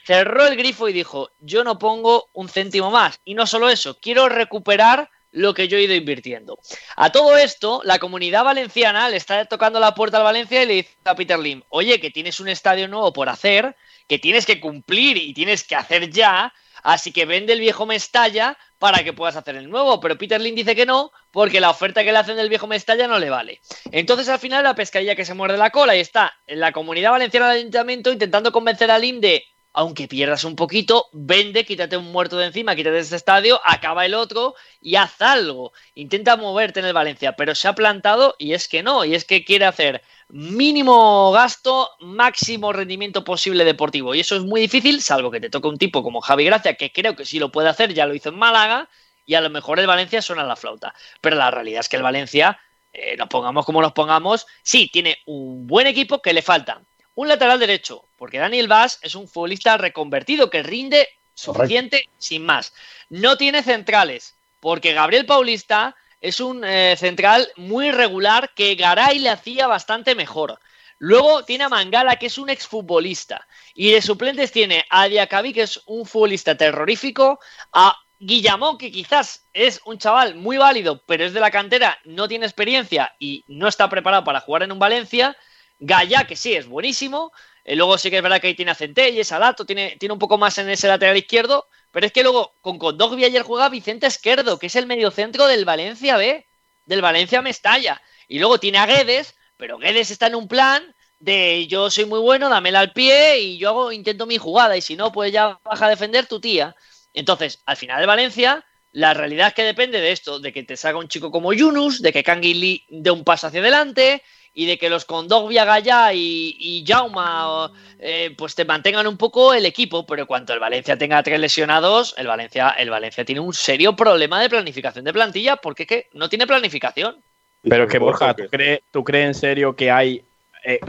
cerró el grifo y dijo, yo no pongo un céntimo más. Y no solo eso, quiero recuperar lo que yo he ido invirtiendo. A todo esto, la comunidad valenciana le está tocando la puerta al Valencia y le dice a Peter Lim, oye, que tienes un estadio nuevo por hacer, que tienes que cumplir y tienes que hacer ya, así que vende el viejo Mestalla para que puedas hacer el nuevo. Pero Peter Lim dice que no, porque la oferta que le hacen del viejo Mestalla no le vale. Entonces al final la pescadilla que se muerde la cola y está en la comunidad valenciana del ayuntamiento intentando convencer a Lim de aunque pierdas un poquito, vende, quítate un muerto de encima, quítate este estadio, acaba el otro y haz algo. Intenta moverte en el Valencia, pero se ha plantado y es que no, y es que quiere hacer mínimo gasto, máximo rendimiento posible deportivo. Y eso es muy difícil, salvo que te toque un tipo como Javi Gracia, que creo que sí lo puede hacer, ya lo hizo en Málaga, y a lo mejor el Valencia suena la flauta. Pero la realidad es que el Valencia, eh, nos pongamos como nos pongamos, sí, tiene un buen equipo que le falta un lateral derecho, porque Daniel Vaz es un futbolista reconvertido que rinde suficiente sin más. No tiene centrales, porque Gabriel Paulista es un eh, central muy regular que Garay le hacía bastante mejor. Luego tiene a Mangala, que es un exfutbolista. Y de suplentes tiene a Diacabí, que es un futbolista terrorífico, a Guillamón, que quizás es un chaval muy válido, pero es de la cantera, no tiene experiencia y no está preparado para jugar en un Valencia. Gaya, que sí, es buenísimo. Eh, luego sí que es verdad que ahí tiene a Centelles, a Lato, tiene, tiene un poco más en ese lateral izquierdo. Pero es que luego con Condogbi ayer juega Vicente Esquerdo, que es el mediocentro del Valencia B, del Valencia Mestalla. Y luego tiene a Guedes, pero Guedes está en un plan de yo soy muy bueno, dámela al pie y yo hago, intento mi jugada y si no, pues ya baja a defender tu tía. Entonces, al final de Valencia, la realidad es que depende de esto, de que te salga un chico como Yunus, de que Lee dé un paso hacia adelante y de que los Kondogbia Gaya y, y Jauma eh, pues te mantengan un poco el equipo, pero cuanto el Valencia tenga tres lesionados, el Valencia, el Valencia tiene un serio problema de planificación de plantilla porque es que no tiene planificación. Pero es que Borja, ¿tú crees, ¿tú crees en serio que hay, eh,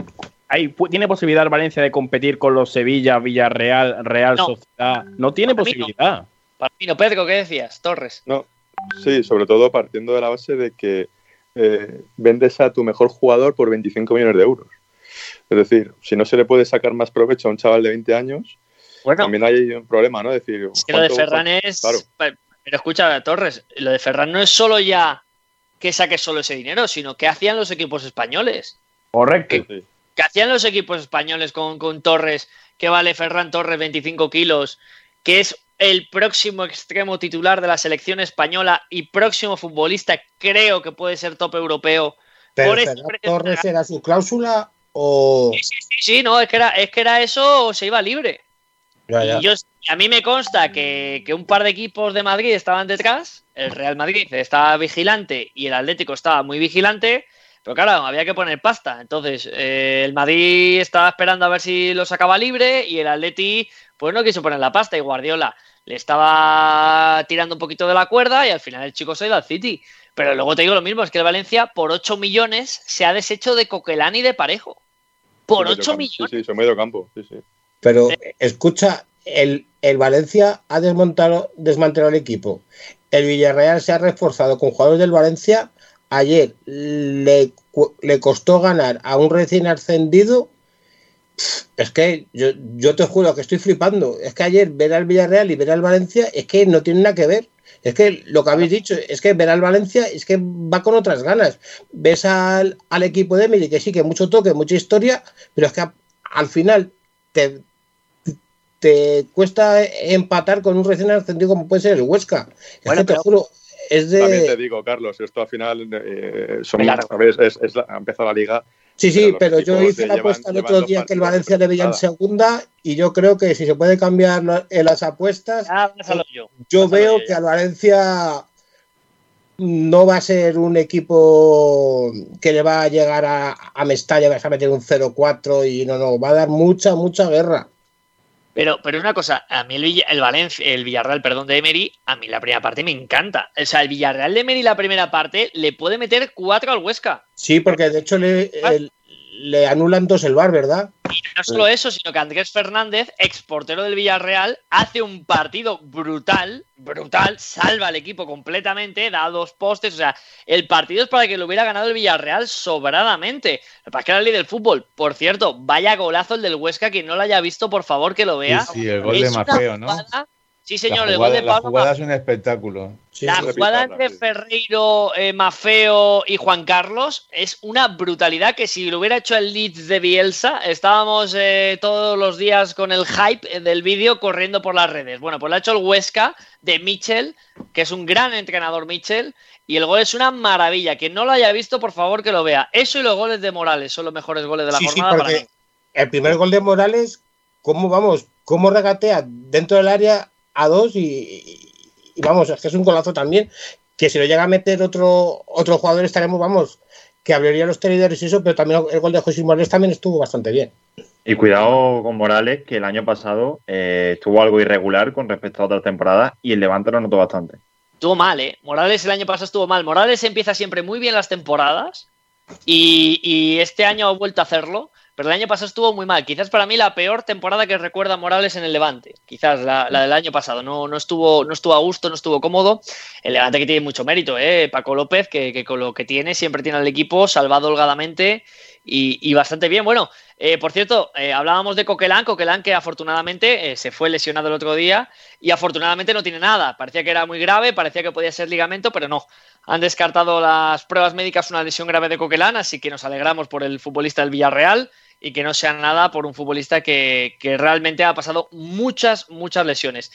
hay tiene posibilidad el Valencia de competir con los Sevilla, Villarreal, Real No. Sociedad? No tiene Para mí no. posibilidad. Pino Pedro, ¿qué decías? Torres. No, sí, sobre todo partiendo de la base de que eh, vendes a tu mejor jugador por 25 millones de euros. Es decir, si no se le puede sacar más provecho a un chaval de 20 años, Bueno, también hay un problema, ¿no? Es decir, es que lo de ¿cuánto- Ferran es. Claro. Pero escucha, Torres, lo de Ferran no es solo ya que saques solo ese dinero, sino que hacían los equipos españoles. Correcto. Sí. que hacían los equipos españoles con, con Torres, que vale Ferran Torres 25 kilos, que es el próximo extremo titular de la selección española y próximo futbolista, creo que puede ser top europeo. Pero Por Ferran Torres era su cláusula o. Sí, sí, sí, sí, no, es que era, es que era eso o se iba libre. Ya, ya. Y yo, a mí me consta que, que un par de equipos de Madrid estaban detrás, el Real Madrid estaba vigilante y el Atlético estaba muy vigilante, pero claro, había que poner pasta. Entonces, eh, el Madrid estaba esperando a ver si lo sacaba libre y el Atleti, pues no quiso poner la pasta y Guardiola le estaba tirando un poquito de la cuerda y al final el chico se ha ido al City. Pero luego te digo lo mismo, es que el Valencia por 8 millones se ha deshecho de Coquelán y de Parejo. Por Medio 8 campo. millones. Sí, sí, son medio campo. Sí, sí. Pero escucha, el, el Valencia ha desmontado, desmantelado el equipo. El Villarreal se ha reforzado con jugadores del Valencia. Ayer le, le costó ganar a un recién ascendido. Es que yo, yo te juro que estoy flipando. Es que ayer ver al Villarreal y ver al Valencia es que no tiene nada que ver. Es que lo que habéis dicho es que ver al Valencia es que va con otras ganas. Ves al, al equipo de Emily que sí, que mucho toque, mucha historia, pero es que a- al final te, te cuesta empatar con un recién ascendido como puede ser el Huesca. Es Bueno, que te pero- juro, es También te de. digo, Carlos, esto al final eh, son, Claro. a ver, es, es la- ha empezado la liga. Sí, sí, pero yo hice la llevan- apuesta el otro día que el Valencia le veía en segunda y yo creo que si se puede cambiar en las apuestas, Ah, pásalo yo. veo yo. que al Valencia no va a ser un equipo que le va a llegar a, a Mestalla, vas a meter un 0-4 y no, no, va a dar mucha, mucha guerra. Pero, pero una cosa, a mí el, Villa- el Valencia, el Villarreal, perdón, de Emery, a mí la primera parte me encanta. O sea, el Villarreal de Emery la primera parte le puede meter cuatro al Huesca. Sí, porque de hecho le, el- le anulan dos el bar, ¿verdad? Y no solo eso, sino que Andrés Fernández, ex portero del Villarreal, hace un partido brutal, brutal, salva al equipo completamente, da dos postes. O sea, el partido es para que lo hubiera ganado el Villarreal sobradamente. Lo que pasa es que era el líder del fútbol. Por cierto, vaya golazo el del Huesca. Quien no lo haya visto, por favor, que lo vea. Sí, sí, el gol de Es una Mafeo, ¿no? jugada- Sí, señor, la el gol jugada, de la Pablo jugada Mafeo. es un espectáculo. Sí, La sí. jugada entre sí. Ferreiro, eh, Mafeo y Juan Carlos es una brutalidad que si lo hubiera hecho el Leeds de Bielsa, estábamos eh, todos los días con el hype del vídeo corriendo por las redes. Bueno, pues lo ha hecho el Huesca de Mitchell, que es un gran entrenador Mitchell, y el gol es una maravilla. Quien no lo haya visto, por favor que lo vea. Eso y los goles de Morales son los mejores goles de la Sí, sí, jornada para porque mí. el primer gol de Morales, ¿cómo vamos? ¿Cómo regatea dentro del área a dos? Y, y vamos, es que es un golazo también. Que si lo llega a meter otro, otro jugador, estaremos, vamos, que abriría los tenedores y eso, pero también el gol de José Morales también estuvo bastante bien. Y cuidado con Morales, que el año pasado eh, estuvo algo irregular con respecto a otras temporadas y el Levante lo notó bastante. Estuvo mal, ¿eh? Morales el año pasado estuvo mal. Morales empieza siempre muy bien las temporadas y, y este año ha vuelto a hacerlo, pero el año pasado estuvo muy mal. Quizás para mí la peor temporada que recuerda Morales en el Levante. Quizás la, la del año pasado. No, no, estuvo, no estuvo a gusto, no estuvo cómodo. El Levante que tiene mucho mérito, ¿eh? Paco López, que, que con lo que tiene siempre tiene al equipo salvado holgadamente y, y bastante bien. Bueno, eh, por cierto, eh, hablábamos de Coquelán, Coquelán que afortunadamente eh, se fue lesionado el otro día y afortunadamente no tiene nada. Parecía que era muy grave, parecía que podía ser ligamento, pero no. Han descartado las pruebas médicas una lesión grave de Coquelán, así que nos alegramos por el futbolista del Villarreal y que no sea nada por un futbolista que, realmente ha pasado muchas, muchas lesiones.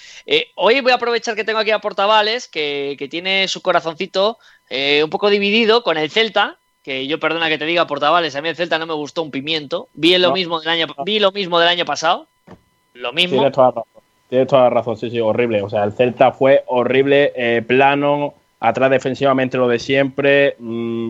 Hoy voy a aprovechar que tengo aquí a Portavales, que, que tiene su corazoncito un poco dividido con el Celta, que yo perdona que te diga portavales, a mí el Celta no me gustó un pimiento. Vi lo No. mismo del año, vi lo mismo del año pasado. Lo mismo. Tienes toda la razón. Tienes toda la razón, sí, sí, horrible. O sea, el Celta fue horrible, eh, plano, atrás defensivamente lo de siempre. mm,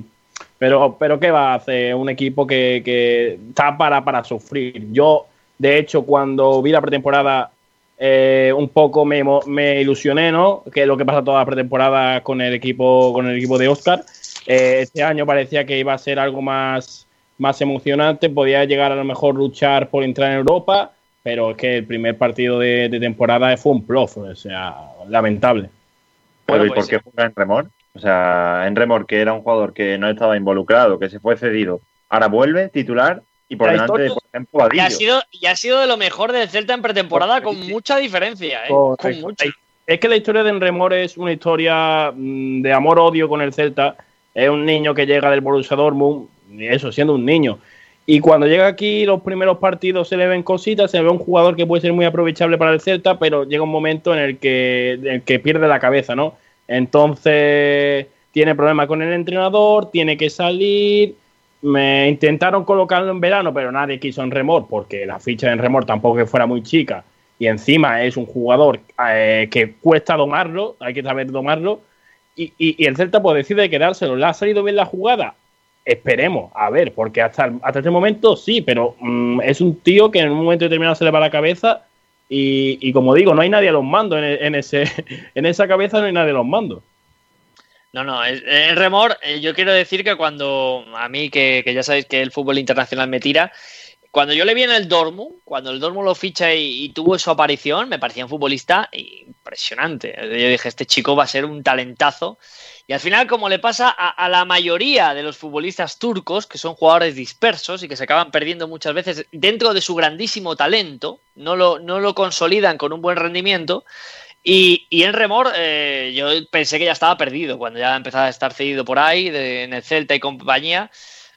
pero, pero ¿qué va a hacer un equipo que, que está para, para sufrir? Yo, de hecho, cuando vi la pretemporada, eh, un poco me, me ilusioné, ¿no? Que es lo que pasa toda la pretemporada con el equipo, con el equipo de Oscar. Eh, este año parecía que iba a ser algo más, más emocionante, podía llegar a lo mejor luchar por entrar en Europa, pero es que el primer partido de, de temporada fue un plof, o sea, lamentable. Pero Bueno, ¿y pues por qué juega en Remor? O sea, en Remor, que era un jugador que no estaba involucrado, que se fue cedido, ahora vuelve titular y por La delante de, historia- por ejemplo, Y ha, sido, y ha sido de lo mejor del Celta en pretemporada con mucha diferencia, ¿eh? Con mucha. Es que la historia de Enremor es una historia mm, de amor-odio con el Celta. Es un niño que llega del Borussia Dortmund, eso, siendo un niño. Y cuando llega aquí, los primeros partidos se le ven cositas, se ve un jugador que puede ser muy aprovechable para el Celta, pero llega un momento en el que, en pierde la cabeza, ¿no? Entonces, tiene problemas con el entrenador, tiene que salir. Me intentaron colocarlo en verano, pero nadie quiso en Remor, porque la ficha de Remor tampoco que fuera muy chica. Y encima es un jugador eh, que cuesta domarlo, hay que saber domarlo. Y, el Celta pues decide quedárselo. ¿Le ha salido bien la jugada? Esperemos, a ver, porque hasta, el- hasta este momento sí, pero mm, es un tío que en un momento determinado se le va la cabeza. Y, como digo, no hay nadie a los mandos en, ese, en esa cabeza, no hay nadie a los mandos. No, no, es- en remor, eh, yo quiero decir que cuando a mí, que ya sabéis que el fútbol internacional me tira, cuando yo le vi en el Dortmund, cuando el Dortmund lo ficha y, tuvo su aparición, me parecía un futbolista impresionante. Yo dije, este chico va a ser un talentazo. Y al final, como le pasa a, la mayoría de los futbolistas turcos, que son jugadores dispersos y que se acaban perdiendo muchas veces dentro de su grandísimo talento, no lo, no lo consolidan con un buen rendimiento, y, y en Remor, eh, yo pensé que ya estaba perdido cuando ya empezaba a estar cedido por ahí, en el Celta y compañía.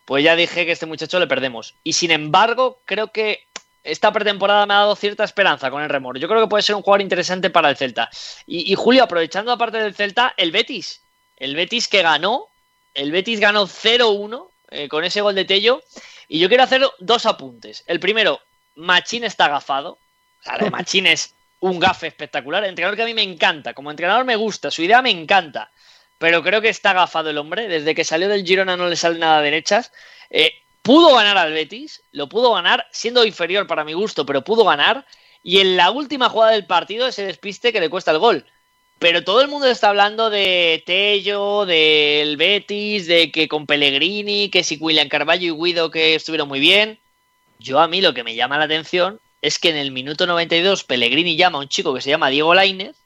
Pues ya dije que este muchacho le perdemos. Y sin embargo, creo que esta pretemporada me ha dado cierta esperanza con el Remor. Yo creo que puede ser un jugador interesante para el Celta. Y, y Julio, aprovechando aparte del Celta, el Betis. El Betis que ganó. El Betis ganó 0-1 eh, con ese gol de Tello. Y yo quiero hacer dos apuntes. El primero, Machín está agafado. O sea, lo de Machín es un gafe espectacular. Entrenador que a mí me encanta. Como entrenador me gusta. Su idea me encanta. Pero creo que está agafado el hombre. Desde que salió del Girona no le sale nada derechas. Eh, pudo ganar al Betis. Lo pudo ganar siendo inferior para mi gusto, pero pudo ganar. Y en la última jugada del partido, ese despiste que le cuesta el gol. Pero todo el mundo está hablando de Tello, del Betis, de que con Pellegrini, que si William Carballo y Guido que estuvieron muy bien. Yo a mí lo que me llama la atención es que en el minuto 92 Pellegrini llama a un chico que se llama Diego Lainez.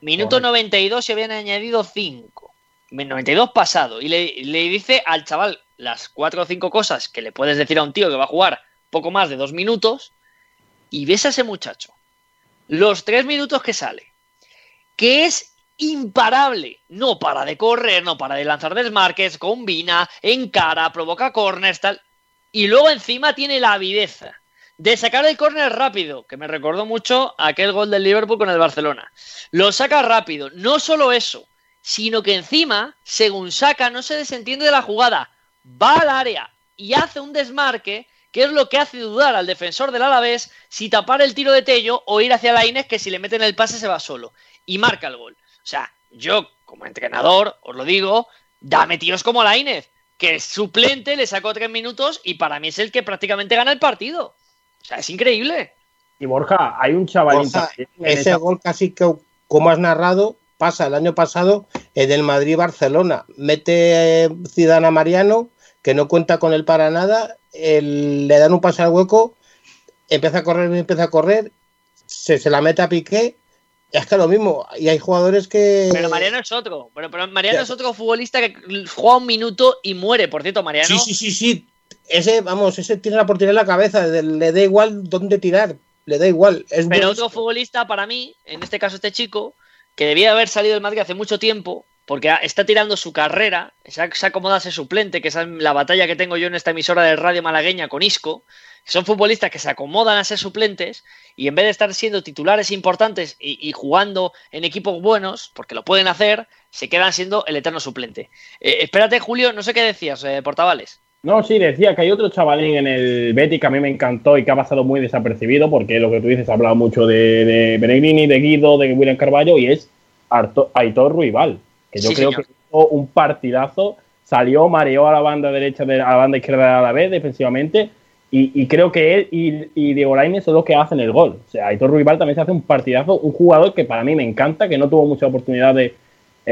Minuto Correcto. 92 se habían añadido 5. 92 pasado. Y le, le dice al chaval las 4 o 5 cosas que le puedes decir a un tío que va a jugar poco más de 2 minutos. Y ves a ese muchacho. Los 3 minutos que sale. Que es imparable. No para de correr, no para de lanzar desmarques, combina, encara, provoca corners, tal. Y luego encima tiene la avideza de sacar el córner rápido, que me recordó mucho aquel gol del Liverpool con el Barcelona. Lo saca rápido. No solo eso, sino que encima, según saca, no se desentiende de la jugada. Va al área y hace un desmarque, que es lo que hace dudar al defensor del Alavés si tapar el tiro de Tello o ir hacia la Inés, que si le meten el pase se va solo. Y marca el gol. O sea, yo, como entrenador, os lo digo, dame tíos como la Inés, que es suplente, le sacó tres minutos y para mí es el que prácticamente gana el partido. O sea, es increíble. Y Borja, hay un en ese esa- gol casi que, como has narrado, pasa el año pasado en el Madrid-Barcelona. Mete eh, Zidane a Mariano, que no cuenta con él para nada, le dan un pase al hueco, empieza a correr, empieza a correr, se, se la mete a Piqué, es que lo mismo, y hay jugadores que... Pero Mariano es otro. Pero, pero Mariano Ya. es otro futbolista que juega un minuto y muere. Por cierto, Mariano. Sí, sí, sí, sí. Ese, vamos, ese tiene la oportunidad en la cabeza, le da igual dónde tirar, le da igual. Es Pero buenísimo. otro futbolista para mí, en este caso este chico, que debía haber salido del Madrid hace mucho tiempo, porque está tirando su carrera, se, se acomoda a ser suplente, que esa es la batalla que tengo yo en esta emisora de radio malagueña con Isco. Son futbolistas que se acomodan a ser suplentes y en vez de estar siendo titulares importantes y, y jugando en equipos buenos, porque lo pueden hacer, se quedan siendo el eterno suplente. Eh, espérate, Julio, no sé qué decías, eh, Portavales. No, sí, decía que hay otro chavalín en el Betis que a mí me encantó y que ha pasado muy desapercibido, porque lo que tú dices, ha hablado mucho de, de de Guido, de William Carballo, y es Arto- Aitor Ruibal, que yo Sí, creo señor. que hizo un partidazo, salió, mareó a la banda derecha, de, a la banda izquierda a la vez, defensivamente, y, y creo que él y, y Diego Lainez son los que hacen el gol. O sea, Aitor Ruibal también se hace un partidazo, un jugador que para mí me encanta, que no tuvo muchas oportunidades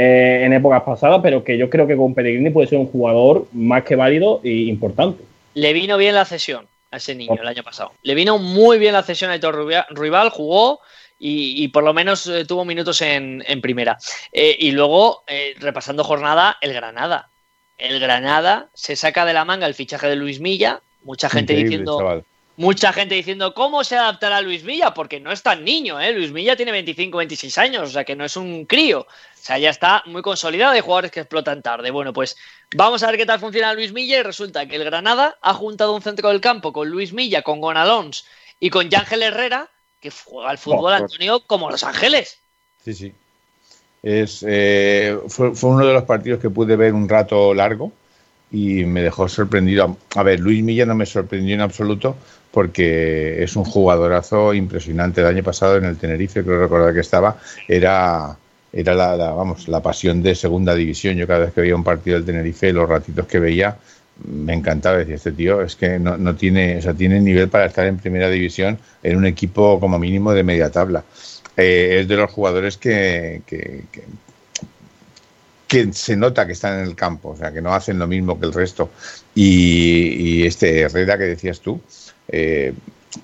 eh, en épocas pasadas, pero que yo creo que con Pellegrini puede ser un jugador más que válido e importante. Le vino bien la cesión a ese niño el año pasado. Le vino muy bien la cesión a Héctor Ruibal, jugó y, y por lo menos eh, tuvo minutos en, en primera. Eh, y luego, eh, repasando jornada, el Granada. El Granada se saca de la manga el fichaje de Luis Milla. Mucha gente Increíble, diciendo, chaval. Mucha gente diciendo cómo se adaptará Luis Milla, porque no es tan niño, ¿eh? Luis Milla tiene 25, 26 años, o sea que no es un crío. O sea, ya está muy consolidado de jugadores que explotan tarde. Bueno, pues vamos a ver qué tal funciona Luis Milla y resulta que el Granada ha juntado un centro del campo con Luis Milla, con Gonalons y con Yángel Herrera, que juega al fútbol. Antonio, como Los Ángeles. Sí, sí. Es, eh, fue, fue uno de los partidos que pude ver un rato largo y me dejó sorprendido. A ver, Luis Milla no me sorprendió en absoluto porque es un jugadorazo impresionante. El año pasado en el Tenerife, creo recordar que estaba, era, era la, la, vamos, la pasión de segunda división. Yo cada vez que veía un partido del Tenerife, los ratitos que veía, me encantaba. Decía, este tío es que no, no tiene, o sea, tiene nivel para estar en primera división en un equipo como mínimo de media tabla. Eh, es de los jugadores que, que, que, que se nota que están en el campo, o sea, que no hacen lo mismo que el resto. Y, y este Herrera que decías tú, eh,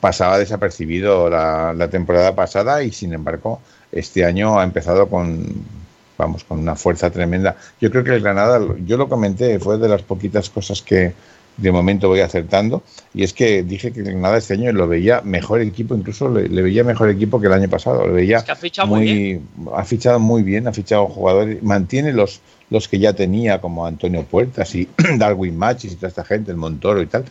pasaba desapercibido la, la, temporada pasada y sin embargo este año ha empezado con, vamos, con una fuerza tremenda. Yo creo que el Granada, yo lo comenté, fue de las poquitas cosas que de momento voy acertando y es que dije que el Granada este año lo veía mejor equipo, incluso le, le veía mejor equipo que el año pasado. Lo veía es que ha fichado muy, bien. ha fichado muy bien, ha fichado jugadores, mantiene los los que ya tenía como Antonio Puertas y Darwin Machis y toda esta gente, el Montoro y tal,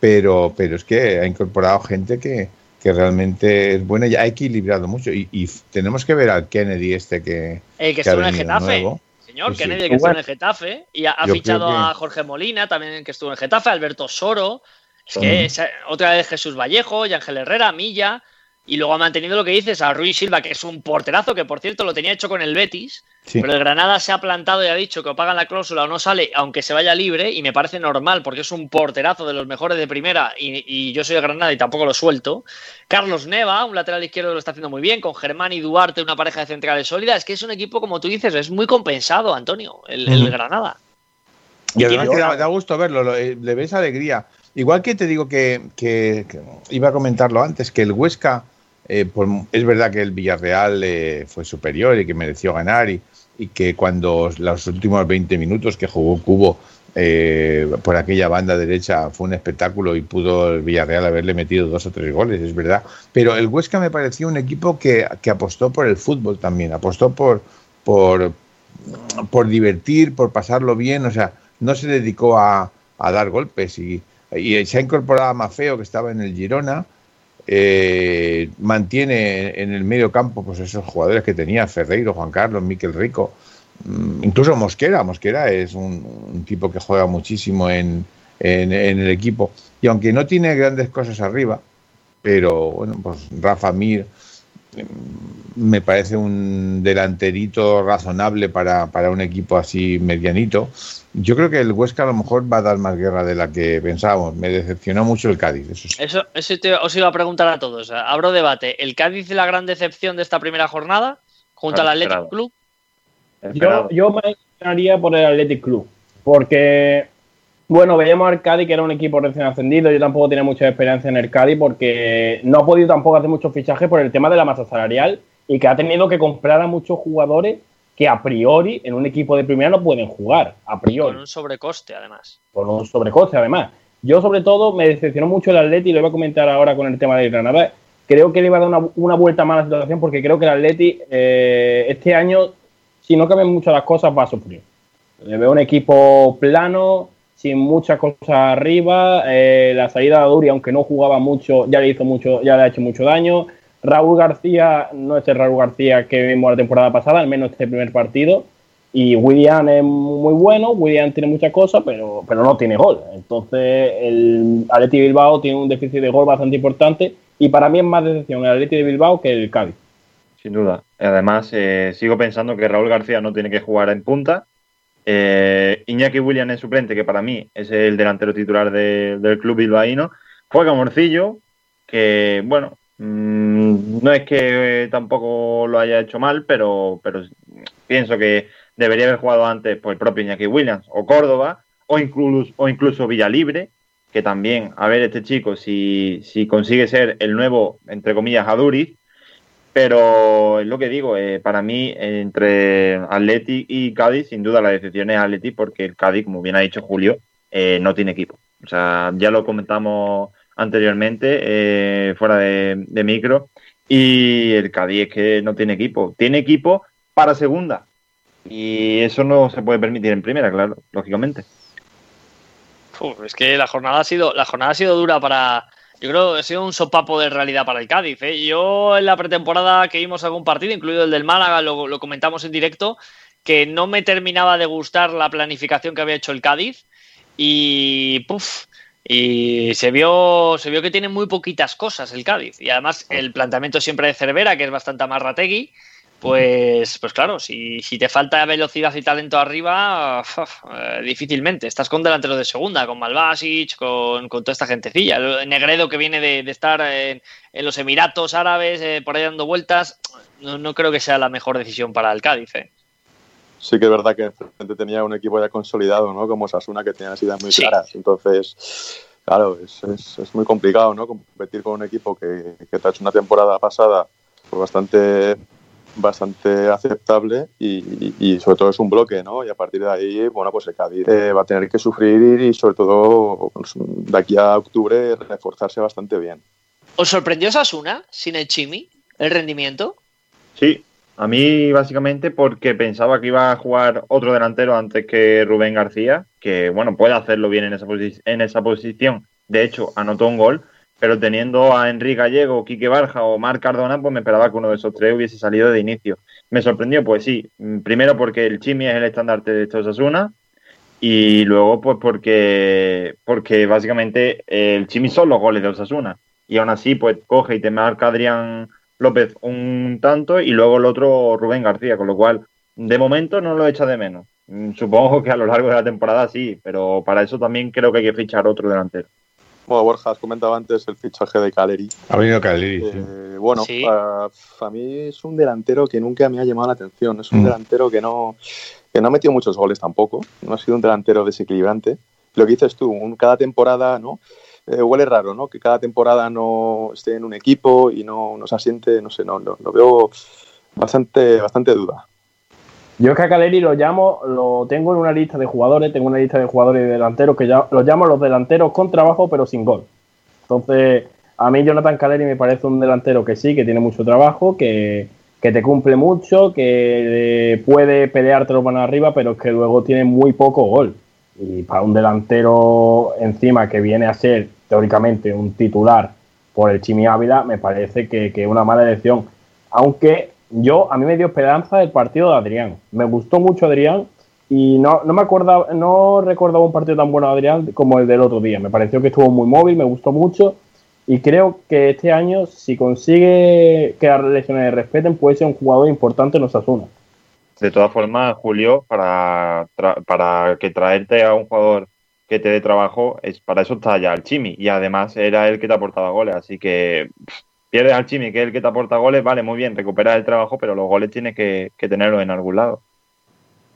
pero, pero es que ha incorporado gente que, que realmente es buena y ha equilibrado mucho. Y, y, tenemos que ver al Kennedy este que, el que, que estuvo en el Getafe. Nuevo. Señor, sí, Kennedy, sí. que estuvo en el Getafe. Y ha, ha fichado que... a Jorge Molina, también que estuvo en el Getafe, Alberto Soro. Es que es, otra vez Jesús Vallejo, y Ángel Herrera, Milla. Y luego ha mantenido lo que dices a Ruiz Silva, que es un porterazo, que por cierto lo tenía hecho con el Betis. Sí. Pero el Granada se ha plantado y ha dicho que o pagan la cláusula o no sale, aunque se vaya libre. Y me parece normal, porque es un porterazo de los mejores de primera. Y, y yo soy de Granada y tampoco lo suelto. Carlos Neva, un lateral izquierdo, lo está haciendo muy bien. Con Germán y Duarte, una pareja de centrales sólidas. Es que es un equipo, como tú dices, es muy compensado, Antonio, el, uh -huh. el Granada. Y además que da, da, gusto verlo, lo, eh, le ves alegría. Igual que te digo que, que, iba a comentarlo antes, que el Huesca. Eh, por, es verdad que el Villarreal eh, fue superior y que mereció ganar y, y, que cuando los últimos 20 minutos que jugó Cubo eh, por aquella banda derecha fue un espectáculo y pudo el Villarreal haberle metido dos o tres goles, es verdad. Pero el Huesca me pareció un equipo que, que apostó por el fútbol también, apostó por, por, por divertir, por pasarlo bien, o sea, no se dedicó a, a dar golpes y, y se ha incorporado a Mafeo que estaba en el Girona. Eh, mantiene en el medio campo pues esos jugadores que tenía Ferreiro, Juan Carlos, Miquel Rico, mm, incluso Mosquera. Mosquera es un, tipo que juega muchísimo en, en, en, el equipo y aunque no tiene grandes cosas arriba, pero bueno, pues Rafa Mir mm, me parece un delanterito razonable para, para un equipo así medianito. Yo creo que el Huesca a lo mejor va a dar más guerra de la que pensábamos. Me decepcionó mucho el Cádiz. Eso, sí. eso, eso te, os iba a preguntar a todos. Abro debate. ¿El Cádiz es la gran decepción de esta primera jornada junto claro, al Athletic Club? Yo, yo me inclinaría por el Athletic Club. Porque, bueno, veíamos al Cádiz que era un equipo recién ascendido. Yo tampoco tenía mucha experiencia en el Cádiz porque no ha podido tampoco hacer muchos fichajes por el tema de la masa salarial y que ha tenido que comprar a muchos jugadores que a priori en un equipo de primera no pueden jugar, a priori. Con un sobrecoste, además. Con un sobrecoste, además. Yo, sobre todo, me decepcionó mucho el Atleti, y lo voy a comentar ahora con el tema de Granada. Creo que le iba a dar una, una vuelta más a la situación porque creo que el Atleti eh, este año si no cambian mucho las cosas, va a sufrir. Le veo un equipo plano, sin muchas cosas arriba. eh, la salida de Aduri, aunque no jugaba mucho, ya le hizo mucho, ya le ha hecho mucho daño. Raúl García no es el Raúl García que vimos la temporada pasada, al menos este primer partido. Y William es muy bueno, William tiene muchas cosas, pero, pero no tiene gol. Entonces el Atleti Bilbao tiene un déficit de gol bastante importante y para mí es más decepción el Atleti de Bilbao que el Cádiz. Sin duda. Además, eh, sigo pensando que Raúl García no tiene que jugar en punta. Eh, Iñaki William es suplente, que para mí es el delantero titular de- del club bilbaíno. Juega Morcillo, que bueno, no es que eh, tampoco lo haya hecho mal, pero, pero pienso que debería haber jugado antes por el propio Iñaki Williams o Córdoba o incluso, o incluso Villalibre, que también, a ver, este chico, si, si consigue ser el nuevo, entre comillas, Aduriz, pero es lo que digo, eh, para mí, entre Atleti y Cádiz, sin duda la decepción es Atleti, porque el Cádiz, como bien ha dicho Julio, eh, no tiene equipo. O sea, ya lo comentamos anteriormente, eh, fuera de, micro, y el Cádiz es que no tiene equipo. Tiene equipo para segunda, y eso no se puede permitir en primera, claro, lógicamente. Es que la jornada ha sido la jornada ha sido dura para yo creo que ha sido un sopapo de realidad para el Cádiz. ¿eh? Yo en la pretemporada que vimos algún partido, incluido el del Málaga, lo, lo comentamos en directo, que no me terminaba de gustar la planificación que había hecho el Cádiz y puf, y se vio se vio que tiene muy poquitas cosas el Cádiz y además el planteamiento siempre de Cervera que es bastante más rategui pues, pues claro, si, si te falta velocidad y talento arriba, uf, eh, difícilmente. Estás con delanteros de segunda, con Malvasic, con, con toda esta gentecilla. El Negredo que viene de, de estar en, en, los Emiratos Árabes, eh, por ahí dando vueltas, no, no, creo que sea la mejor decisión para el Cádiz. Eh. Sí que es verdad que frente tenía un equipo ya consolidado, ¿no? Como Sasuna, que tenía las ideas muy sí. claras. Entonces, claro, es, es, es, muy complicado, ¿no? Competir con un equipo que, que te ha hecho una temporada pasada pues bastante bastante aceptable y, y, sobre todo es un bloque, ¿no? Y a partir de ahí, bueno, pues el Cádiz eh, va a tener que sufrir y sobre todo pues, de aquí a octubre reforzarse bastante bien. ¿Os sorprendió Sasuna sin el Chimi, el rendimiento? Sí, a mí básicamente porque pensaba que iba a jugar otro delantero antes que Rubén García, que bueno, puede hacerlo bien en esa, en esa posición. De hecho, anotó un gol, pero teniendo a Enrique Gallego, Quique Barja o Marc Cardona, pues me esperaba que uno de esos tres hubiese salido de inicio. ¿Me sorprendió? Pues sí, primero porque el Chimi es el estandarte de estos Asuna y luego pues porque, porque básicamente el Chimi son los goles de Osasuna y aún así pues coge y te marca Adrián López un tanto y luego el otro Rubén García, con lo cual de momento no lo echa de menos. Supongo que a lo largo de la temporada sí, pero para eso también creo que hay que fichar otro delantero. Bueno, Borja, has comentado antes el fichaje de Caleri. Ha venido Caleri. Eh, sí. Bueno, ¿Sí? a, a, mí es un delantero que nunca me ha llamado la atención. Es un mm. delantero que no, que no ha metido muchos goles tampoco. No ha sido un delantero desequilibrante. Lo que dices tú, un, cada temporada, ¿no? Eh, huele raro, ¿no? Que cada temporada no esté en un equipo y no, no se asiente, no sé, no, lo, veo bastante, bastante duda. Yo es que a Caleri lo llamo, lo tengo en una lista de jugadores, tengo una lista de jugadores y delanteros que ya los llamo los delanteros con trabajo pero sin gol. Entonces, a mí Jonathan Caleri me parece un delantero que sí, que tiene mucho trabajo, que, que te cumple mucho, que puede pelearte los manos arriba, pero que luego tiene muy poco gol. Y para un delantero encima que viene a ser teóricamente un titular por el Chimi Ávila, me parece que es una mala elección. Aunque yo a mí me dio esperanza el partido de Adrián. Me gustó mucho Adrián y no, no me acordaba, no recordaba un partido tan bueno de Adrián como el del otro día. Me pareció que estuvo muy móvil, me gustó mucho y creo que este año, si consigue que las lesiones respeten, puede ser un jugador importante en Osasuna. De todas formas, Julio, para, para que traerte a un jugador que te dé trabajo, es para eso está ya el Chimi y además era el que te aportaba goles, así que pff, pierdes al Chimi, que es el que te aporta goles, vale, muy bien, recuperas el trabajo, pero los goles tienes que, que tenerlos en algún lado.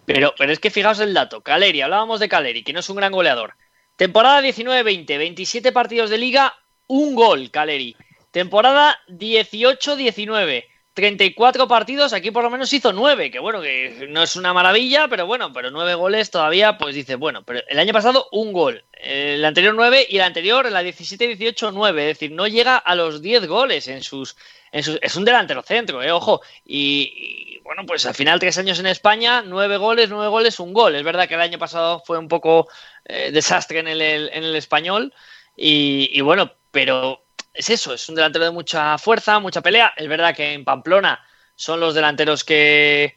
Pero, pero es que fijaos el dato, Caleri, hablábamos de Caleri, que no es un gran goleador. Temporada 19-20, 27 partidos de liga, un gol, Caleri. Temporada 18-19, 34 partidos, aquí por lo menos hizo 9, que bueno, que no es una maravilla, pero bueno, pero 9 goles todavía, pues dice, bueno, pero el año pasado un gol, el anterior 9 y el anterior, la 17-18, 9, es decir, no llega a los 10 goles en sus, en sus... Es un delantero centro, eh, ojo, y, bueno, pues al final tres años en España, nueve goles, nueve goles, un gol. Es verdad que el año pasado fue un poco eh, desastre en el, en el español y bueno, pero es eso, es un delantero de mucha fuerza, mucha pelea. Es verdad que en Pamplona son los delanteros que,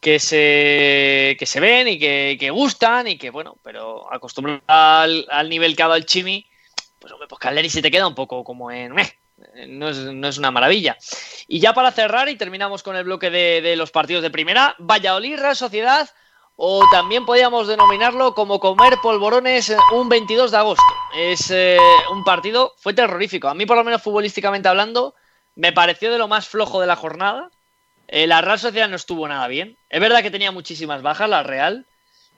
que se, que se ven y que, que gustan y que, bueno, pero acostumbrado al, nivel que ha dado el Chimi, pues hombre, pues Caleri se te queda un poco como en... no, es, no es una maravilla. Y ya para cerrar y terminamos con el bloque de, de los partidos de primera, Valladolid, Real Sociedad, o también podríamos denominarlo como comer polvorones eh, un 22 de agosto. Es eh, un partido, fue terrorífico. A mí, por lo menos futbolísticamente hablando, me pareció de lo más flojo de la jornada. Eh, la Real Sociedad no estuvo nada bien. Es verdad que tenía muchísimas bajas la Real,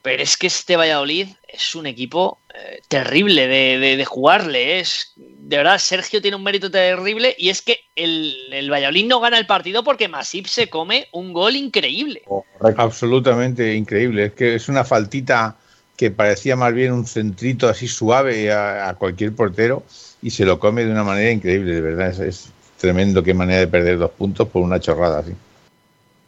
pero es que este Valladolid es un equipo eh, terrible de, de- de jugarle. Es, de verdad, Sergio tiene un mérito terrible y es que el, el Valladolid no gana el partido porque Masip se come un gol increíble. Absolutamente increíble. Es que es una faltita que parecía más bien un centrito así suave a, a cualquier portero y se lo come de una manera increíble, de verdad. Es, es tremendo qué manera de perder dos puntos por una chorrada así.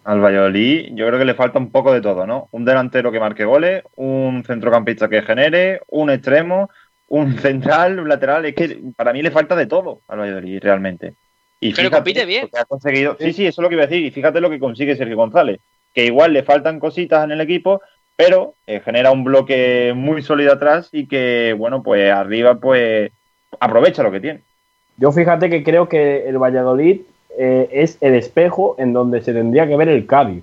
Al Valladolid yo creo que le falta un poco de todo, ¿no? Un delantero que marque goles, un centrocampista que genere, un extremo, un central, un lateral. Es que para mí le falta de todo al Valladolid realmente. Y Pero compite bien. lo que ha conseguido. Sí, sí, eso es lo que iba a decir. Y fíjate lo que consigue Sergio González. Que igual le faltan cositas en el equipo, pero eh, genera un bloque muy sólido atrás y que, bueno, pues arriba, pues aprovecha lo que tiene. Yo fíjate que creo que el Valladolid eh, es el espejo en donde se tendría que ver el Cádiz.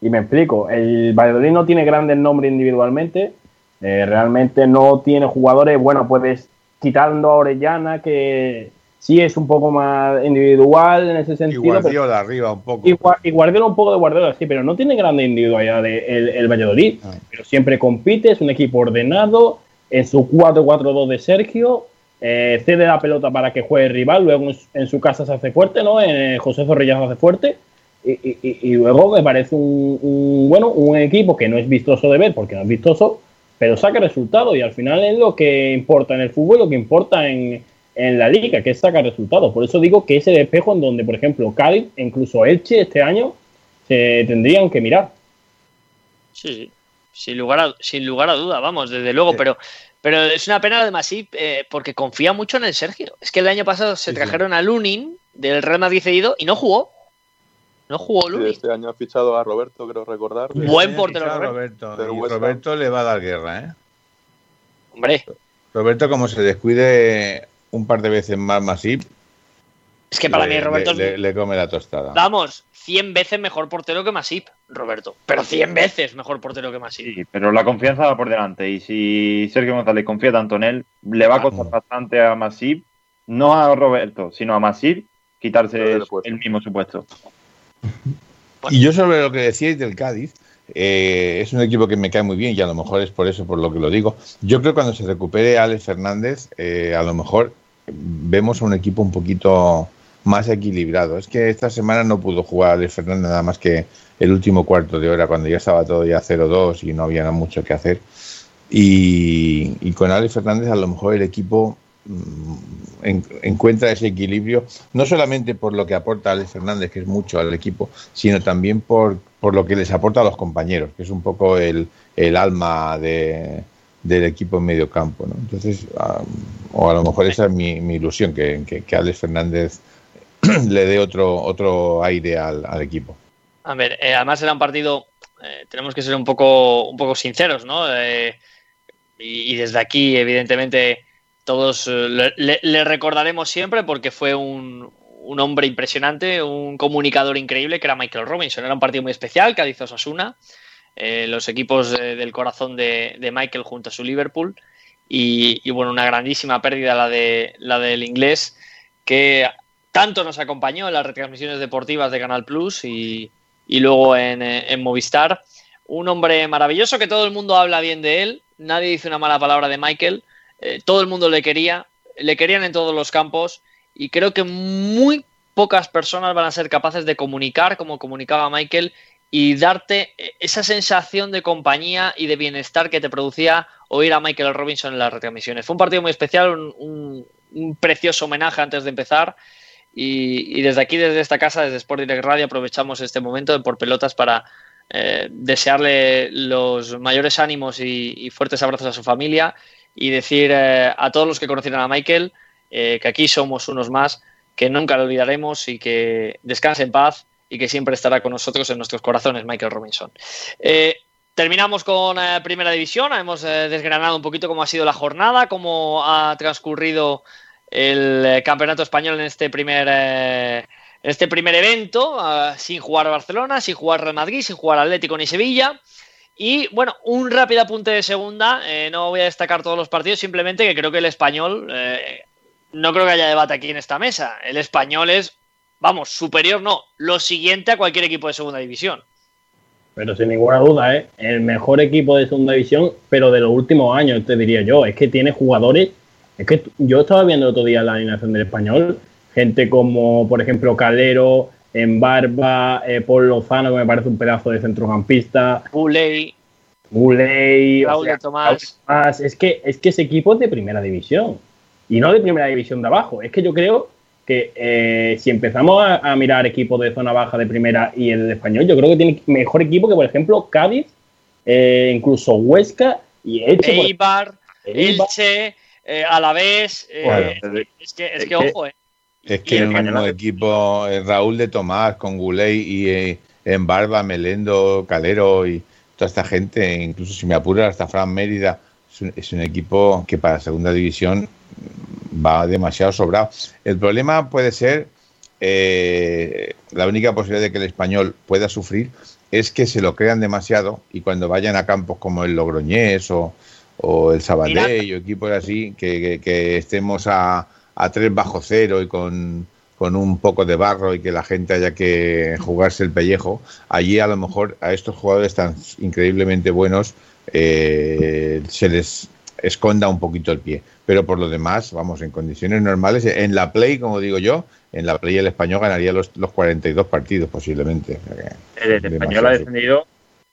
Y me explico, el Valladolid no tiene grandes nombres individualmente, eh, realmente no tiene jugadores, bueno, puedes quitando a Orellana, que sí es un poco más individual en ese Y sentido. pero- Guardiola arriba un poco. y, Gua- y Guardiola un poco de Guardiola, sí, pero no tiene grande individualidad el Valladolid. Ah. Pero siempre compite, es un equipo ordenado, en su 4-4-2 de Sergio, eh, cede la pelota para que juegue el rival, luego en, su- en su casa se hace fuerte, ¿no? En José Zorrilla se hace fuerte. Y, y- luego me parece un, un, bueno, un equipo que no es vistoso de ver, porque no es vistoso, pero saca resultados y al final es lo que importa en el fútbol, lo que importa en, en la liga, que es sacar resultados. Por eso digo que es el espejo en donde, por ejemplo, Cádiz, incluso Elche este año, se tendrían que mirar. Sí, sí. Sin lugar a, sin lugar a duda, vamos, desde luego, Sí. pero, pero es una pena lo de Masip eh, porque confía mucho en el Sergio. Es que el año pasado se Sí, sí. trajeron a Lunin del Real Madrid cedido y no jugó. No jugó Sí, Lunin. este año ha fichado a Roberto, creo recordar. Buen Este portero, Roberto. Roberto. Y. Roberto le va a dar guerra, ¿eh? Hombre, Roberto, como se descuide un par de veces más Masip, es que para le, mí Roberto le- es, le- le come la tostada. vamos, 100 veces mejor portero que Masip, Roberto. Pero 100 veces mejor portero que Masip. Sí, pero la confianza va por delante. Y si Sergio González confía tanto en él, le va a costar bastante a Masip, no a Roberto, sino a Masip, quitarse el mismo supuesto. Y yo sobre lo que decíais del Cádiz, eh, es un equipo que me cae muy bien y a lo mejor es por eso por lo que lo digo. Yo creo que cuando se recupere Alex Fernández, eh, a lo mejor vemos un equipo un poquito más equilibrado. Es que esta semana no pudo jugar Alex Fernández nada más que el último cuarto de hora cuando ya estaba todo ya 0-2 y no había mucho que hacer. Y, con Alex Fernández a lo mejor el equipo mm, en- encuentra ese equilibrio, no solamente por lo que aporta Alex Fernández, que es mucho al equipo, sino también por, por lo que les aporta a los compañeros, que es un poco el, el alma de, del equipo en medio campo. Entonces, ah, o a lo mejor esa es mi, mi ilusión, que, que, que Alex Fernández le dé otro, otro aire al, equipo. A ver, eh, además era un partido, eh, tenemos que ser un poco, un poco sinceros, ¿no? Eh, y, desde aquí, evidentemente, todos le, recordaremos siempre porque fue un, un hombre impresionante, un comunicador increíble que era Michael Robinson. Era un partido muy especial, Cádiz Osasuna, eh, los equipos del corazón de, de Michael junto a su Liverpool. Y, y, bueno, una grandísima pérdida la, de, la del inglés que tanto nos acompañó en las retransmisiones deportivas de Canal Plus y, luego en, eh, en Movistar. Un hombre maravilloso que todo el mundo habla bien de él, nadie dice una mala palabra de Michael, eh, todo el mundo le quería, le querían en todos los campos y creo que muy pocas personas van a ser capaces de comunicar como comunicaba Michael y darte esa sensación de compañía y de bienestar que te producía oír a Michael Robinson en las retransmisiones. Fue un partido muy especial, un precioso homenaje antes de empezar Y, desde aquí, desde esta casa, desde Sport Direct Radio, aprovechamos este momento de por pelotas para eh, desearle los mayores ánimos y, fuertes abrazos a su familia y decir eh, a todos los que conocieron a Michael eh, que aquí somos unos más, que nunca lo olvidaremos y que descanse en paz y que siempre estará con nosotros en nuestros corazones, Michael Robinson. Eh, terminamos con Primera División, hemos desgranado un poquito cómo ha sido la jornada, cómo ha transcurrido el eh, Campeonato Español en este primer, eh, este primer evento, ah, sin jugar Barcelona, sin jugar Real Madrid, sin jugar Atlético ni Sevilla. Y bueno, un rápido apunte de segunda. eh, no voy a destacar todos los partidos, simplemente que creo que el español, no creo que haya debate aquí en esta mesa. El español es, vamos, superior, no, lo siguiente a cualquier equipo de segunda división. Pero sin ninguna duda, ¿eh? el mejor equipo de segunda división, pero de los últimos años, te diría yo. Es que tiene jugadores. Es que yo estaba viendo el otro día la alineación del español. Gente como, por ejemplo, Calero, Embarba, eh, Paul Lozano, que me parece un pedazo de centrocampista. Uley, Guley, o sea, Tomás. Tomás, Es que, es que ese equipo es de primera división. Y no de primera división de abajo. Es que yo creo que eh, si empezamos a, a mirar equipos de zona baja de primera y el de español, yo creo que tiene mejor equipo que, por ejemplo, Cádiz, eh, incluso Huesca y Elche. por- Eibar, Eibar. Elche, eh, Alavés. eh, Bueno, es que, es es que, que- ojo, eh. Es que el mismo equipo, eh, Raúl de Tomás con Guley y eh, en Barba, Melendo, Calero y toda esta gente, incluso si me apura hasta Fran Mérida, es un, es un equipo que para segunda división va demasiado sobrado. El problema puede ser, eh, la única posibilidad de que el español pueda sufrir es que se lo crean demasiado y cuando vayan a campos como el Logroñés o, o el Sabadell o equipos así, que, que- que estemos a, a tres bajo cero y con, con un poco de barro y que la gente haya que jugarse el pellejo, allí a lo mejor a estos jugadores tan increíblemente buenos eh, se les esconda un poquito el pie. Pero por lo demás, vamos, en condiciones normales, en la Play, como digo yo, en la Play el español ganaría los, los 42 partidos posiblemente. El, el español ha defendido.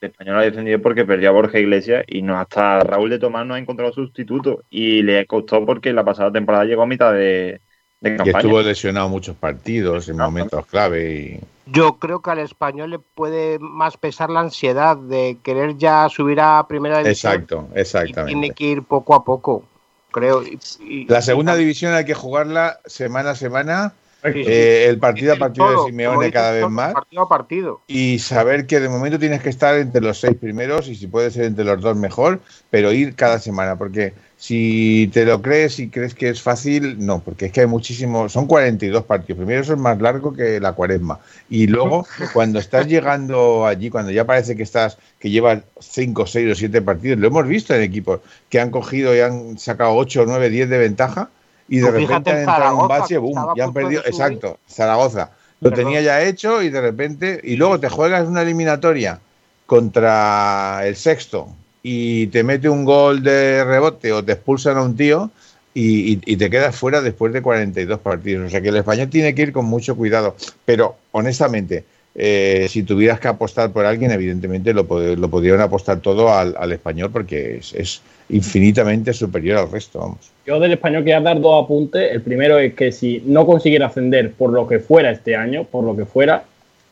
El español ha defendido porque perdió a Borja Iglesias y no hasta Raúl de Tomás no ha encontrado sustituto. Y le costó porque la pasada temporada llegó a mitad de, de Y campaña. estuvo lesionado muchos partidos en momentos clave y Yo creo que al español le puede más pesar la ansiedad de querer ya subir a primera división. exacto, y exactamente. tiene que ir poco a poco, creo. Y- y- La segunda división hay que jugarla semana a semana. Eh, el partido a partido todo, de Simeone cada vez todo, más. Partido a partido. y saber que de momento tienes que estar entre los seis primeros y si puede ser entre los dos mejor, pero ir cada semana, porque si te lo crees y crees que es fácil, no, porque es que hay muchísimos, son 42 partidos, primero eso es más largo que la cuaresma. Y luego cuando estás llegando allí, cuando ya parece que estás, que llevas 5, 6 o 7 partidos, lo hemos visto en equipos que han cogido y han sacado 8, 9, 10 de ventaja y de repente han en entrado en un bache, boom, ya han perdido, exacto, Zaragoza. Lo Perdón. tenía ya hecho y de repente, y luego te juegas una eliminatoria contra el sexto y te mete un gol de rebote o te expulsan a un tío y, y- y te quedas fuera después de 42 partidos. O sea que el español tiene que ir con mucho cuidado. Pero honestamente, eh, si tuvieras que apostar por alguien, evidentemente lo, pod- lo podrían apostar todo al, al español porque es, es infinitamente superior al resto. Vamos. Yo del español quería dar dos apuntes. El primero es que si no consiguiera ascender por lo que fuera este año, por lo que fuera,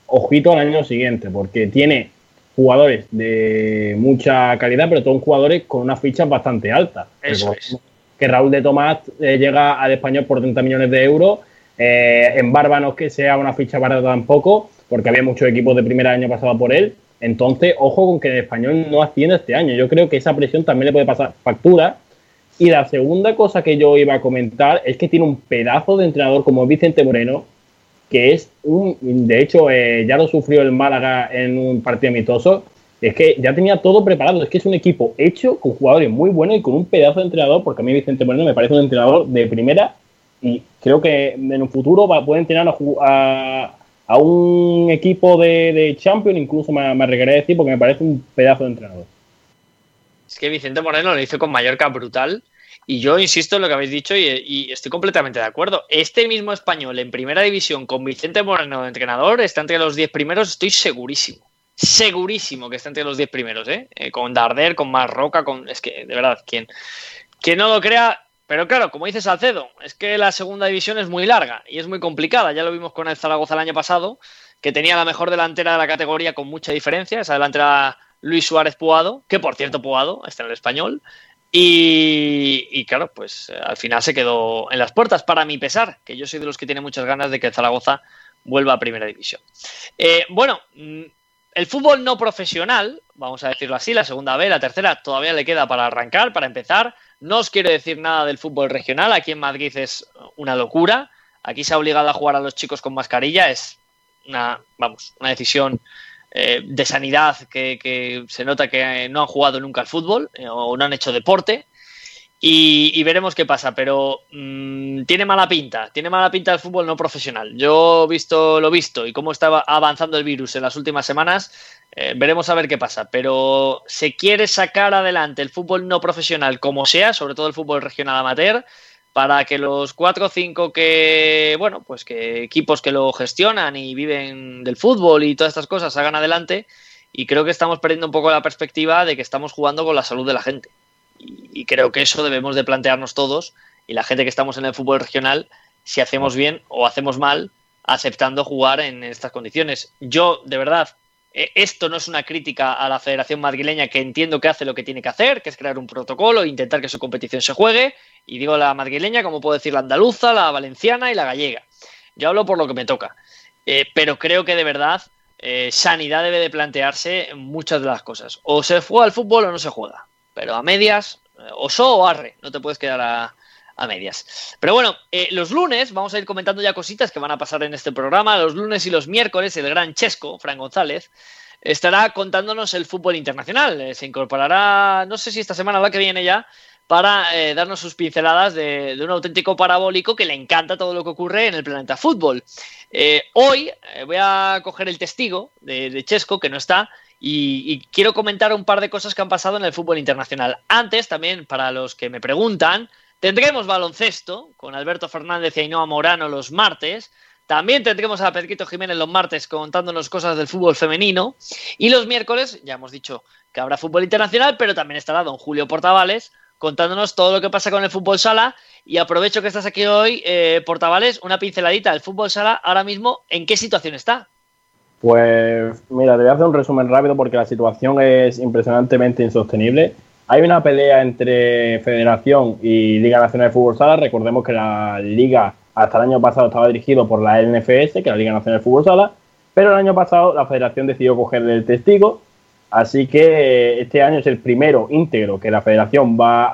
ojito al año siguiente, porque tiene jugadores de mucha calidad, pero todos jugadores con unas fichas bastante altas. Eso Recordemos Que Raúl de Tomás eh, llega al español por 30 millones de euros. Eh, en Barba no es que sea una ficha barata tampoco, porque había muchos equipos de primer año pasado por él. Entonces, ojo con que el español no asciende este año. Yo creo que esa presión también le puede pasar factura. Y la segunda cosa que yo iba a comentar es que tiene un pedazo de entrenador como Vicente Moreno, que es un. De hecho, eh, ya lo sufrió el Málaga en un partido amistoso. Es que ya tenía todo preparado. Es que es un equipo hecho con jugadores muy buenos y con un pedazo de entrenador, porque a mí Vicente Moreno me parece un entrenador de primera y creo que en un futuro va, puede entrenar a, a, a un equipo de, de Champions, incluso me, me arriesgaré a decir, porque me parece un pedazo de entrenador. Es que Vicente Moreno lo hizo con Mallorca brutal. Y yo insisto en lo que habéis dicho y, y estoy completamente de acuerdo. Este mismo español en primera división con Vicente Moreno de entrenador está entre los 10 primeros, estoy segurísimo. Segurísimo que está entre los 10 primeros, ¿eh? Eh, Con Darder, con Marroca, con. Es que, de verdad, quien, quien no lo crea, Pero claro, como dice Salcedo, es que la segunda división es muy larga y es muy complicada. Ya lo vimos con el Zaragoza el año pasado, que tenía la mejor delantera de la categoría con mucha diferencia. Esa delantera Luis Suárez Puado, que por cierto Puado está en el español. Y, claro, pues eh, al final se quedó en las puertas, para mi pesar, que yo soy de los que tiene muchas ganas de que Zaragoza vuelva a primera división. Eh, bueno, mm, el fútbol no profesional, vamos a decirlo así, la segunda B, la tercera, todavía le queda para arrancar, para empezar. No os quiero decir nada del fútbol regional, aquí en Madrid es una locura. Aquí se ha obligado a jugar a los chicos con mascarilla, es una, vamos, una decisión eh, de sanidad que, se nota que no han jugado nunca al fútbol eh, o no han hecho deporte. Y, veremos qué pasa, pero mm, tiene mala pinta, tiene mala pinta el fútbol no profesional. Yo visto lo visto y cómo estaba avanzando el virus en las últimas semanas, eh, veremos a ver qué pasa. Pero se quiere sacar adelante el fútbol no profesional como sea, sobre todo el fútbol regional amateur, para que los cuatro o cinco que, bueno, pues que equipos que lo gestionan y viven del fútbol y todas estas cosas hagan adelante. Y creo que estamos perdiendo un poco la perspectiva de que estamos jugando con la salud de la gente. Y, creo que eso debemos de plantearnos todos y la gente que estamos en el fútbol regional, si hacemos bien o hacemos mal, aceptando jugar en estas condiciones. Yo, de verdad, eh, esto no es una crítica a la Federación Madrileña que entiendo que hace lo que tiene que hacer, que es crear un protocolo e intentar que su competición se juegue. Y digo la madrileña, como puedo decir la andaluza, la valenciana y la gallega. Yo hablo por lo que me toca. Eh, pero creo que de verdad eh, sanidad debe de plantearse muchas de las cosas. O se juega al fútbol o no se juega. Pero a medias, o so o arre, no te puedes quedar a, medias. Pero bueno, los lunes vamos a ir comentando ya cositas que van a pasar en este programa. Los lunes y los miércoles, el gran Chesco, Fran González, estará contándonos el fútbol internacional. se incorporará, no sé si esta semana o la que viene ya, para eh, darnos sus pinceladas de, un auténtico parabólico que le encanta todo lo que ocurre en el planeta fútbol. Eh, hoy eh, voy a coger el testigo de, Chesco, que no está, y, quiero comentar un par de cosas que han pasado en el fútbol internacional. Antes, también, para los que me preguntan, tendremos baloncesto con Alberto Fernández y Ainhoa Morano los martes. También tendremos a Pedrito Jiménez los martes contándonos cosas del fútbol femenino. Y los miércoles, ya hemos dicho que habrá fútbol internacional, pero también estará don Julio Portavales contándonos todo lo que pasa con el fútbol sala. Y aprovecho que estás aquí hoy, eh, Portavales, una pinceladita del fútbol sala ahora mismo, ¿en qué situación está? Pues mira, te voy a hacer un resumen rápido porque la situación es impresionantemente insostenible. Hay una pelea entre Federación y Liga Nacional de Fútbol Sala. Recordemos que la liga hasta el año pasado estaba dirigido por la LNFS, que es la Liga Nacional de Fútbol Sala, pero el año pasado la Federación decidió coger el testigo Así que este año es el primero íntegro que la federación va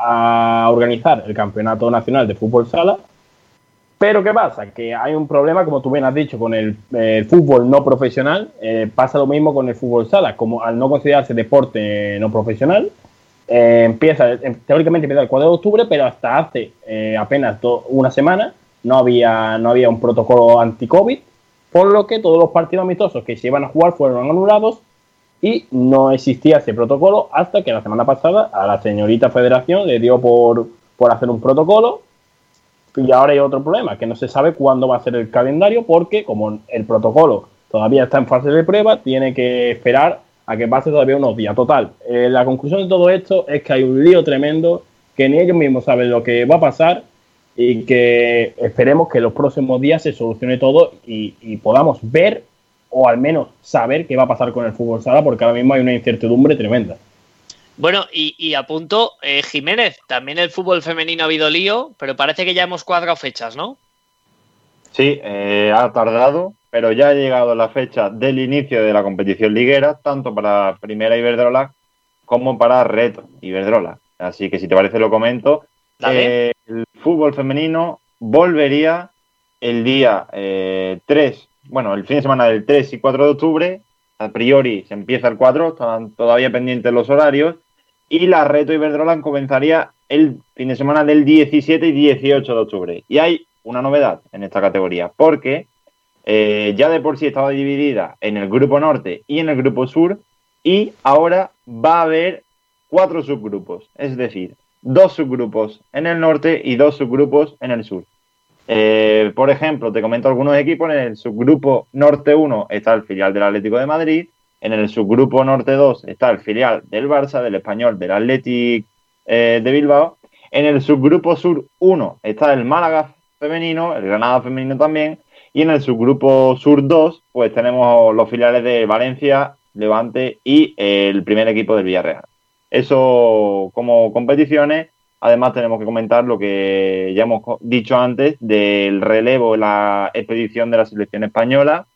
a organizar el Campeonato Nacional de Fútbol Sala. Pero ¿qué pasa? Que hay un problema, como tú bien has dicho, con el, fútbol no profesional. Eh, pasa lo mismo con el fútbol sala. Como al no considerarse deporte no profesional, eh, empieza, eh, teóricamente empieza el 4 de octubre, pero hasta hace apenas una semana no había, no había un protocolo anti-COVID, por lo que todos los partidos amistosos que se iban a jugar fueron anulados y no existía ese protocolo hasta que la semana pasada a la señorita federación le dio por, por hacer un protocolo y ahora hay otro problema, que no se sabe cuándo va a ser el calendario porque como el protocolo todavía está en fase de prueba, tiene que esperar a que pase todavía unos días. Total, eh, la conclusión de todo esto es que hay un lío tremendo, que ni ellos mismos saben lo que va a pasar y que esperemos que los próximos días se solucione todo y, y podamos ver o al menos saber qué va a pasar con el fútbol sala, porque ahora mismo hay una incertidumbre tremenda. Bueno, y, y a punto, eh, Jiménez, también el fútbol femenino ha habido lío, pero parece que ya hemos cuadrado fechas, ¿no? Sí, eh, ha tardado, pero ya ha llegado la fecha del inicio de la competición liguera, tanto para Primera Iberdrola como para Reto Iberdrola. Así que si te parece lo comento. Eh, el fútbol femenino volvería el día 3 bueno, el fin de semana del 3 y 4 de octubre, a priori se empieza el 4, están todavía pendientes los horarios, y la Reto Iberdrola comenzaría el fin de semana del 17 y 18 de octubre. Y hay una novedad en esta categoría, porque eh, ya de por sí estaba dividida en el grupo norte y en el grupo sur, y ahora va a haber cuatro subgrupos, es decir, dos subgrupos en el norte y dos subgrupos en el sur. Eh, por ejemplo, te comento algunos equipos. En el subgrupo Norte 1 está el filial del Atlético de Madrid. En el subgrupo Norte 2 está el filial del Barça, del Español, del Atlético eh, de Bilbao. En el subgrupo Sur 1 está el Málaga femenino, el Granada femenino también, y en el subgrupo Sur 2 pues tenemos los filiales de Valencia, Levante y el primer equipo del Villarreal. Eso como competiciones. Además tenemos que comentar lo que ya hemos dicho antes del relevo en la expedición de la selección española.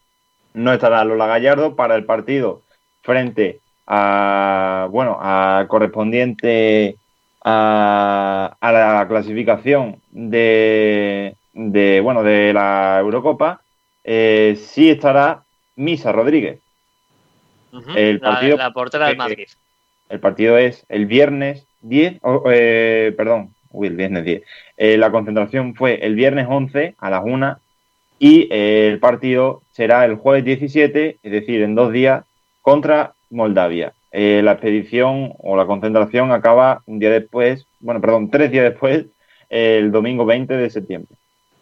No estará Lola Gallardo para el partido frente a, bueno, a correspondiente a, a la clasificación de, de, bueno, de la Eurocopa. Eh, sí estará Misa Rodríguez. El partido- la, portera del Madrid. El partido es el viernes 10, o- eh, perdón, uy, el viernes 10. Eh, la concentración fue el viernes 11 a las 1 y el partido será el jueves 17, es decir, en dos días, contra Moldavia. Eh, la expedición o la concentración acaba un día después, bueno, perdón, tres días después, el domingo 20 de septiembre.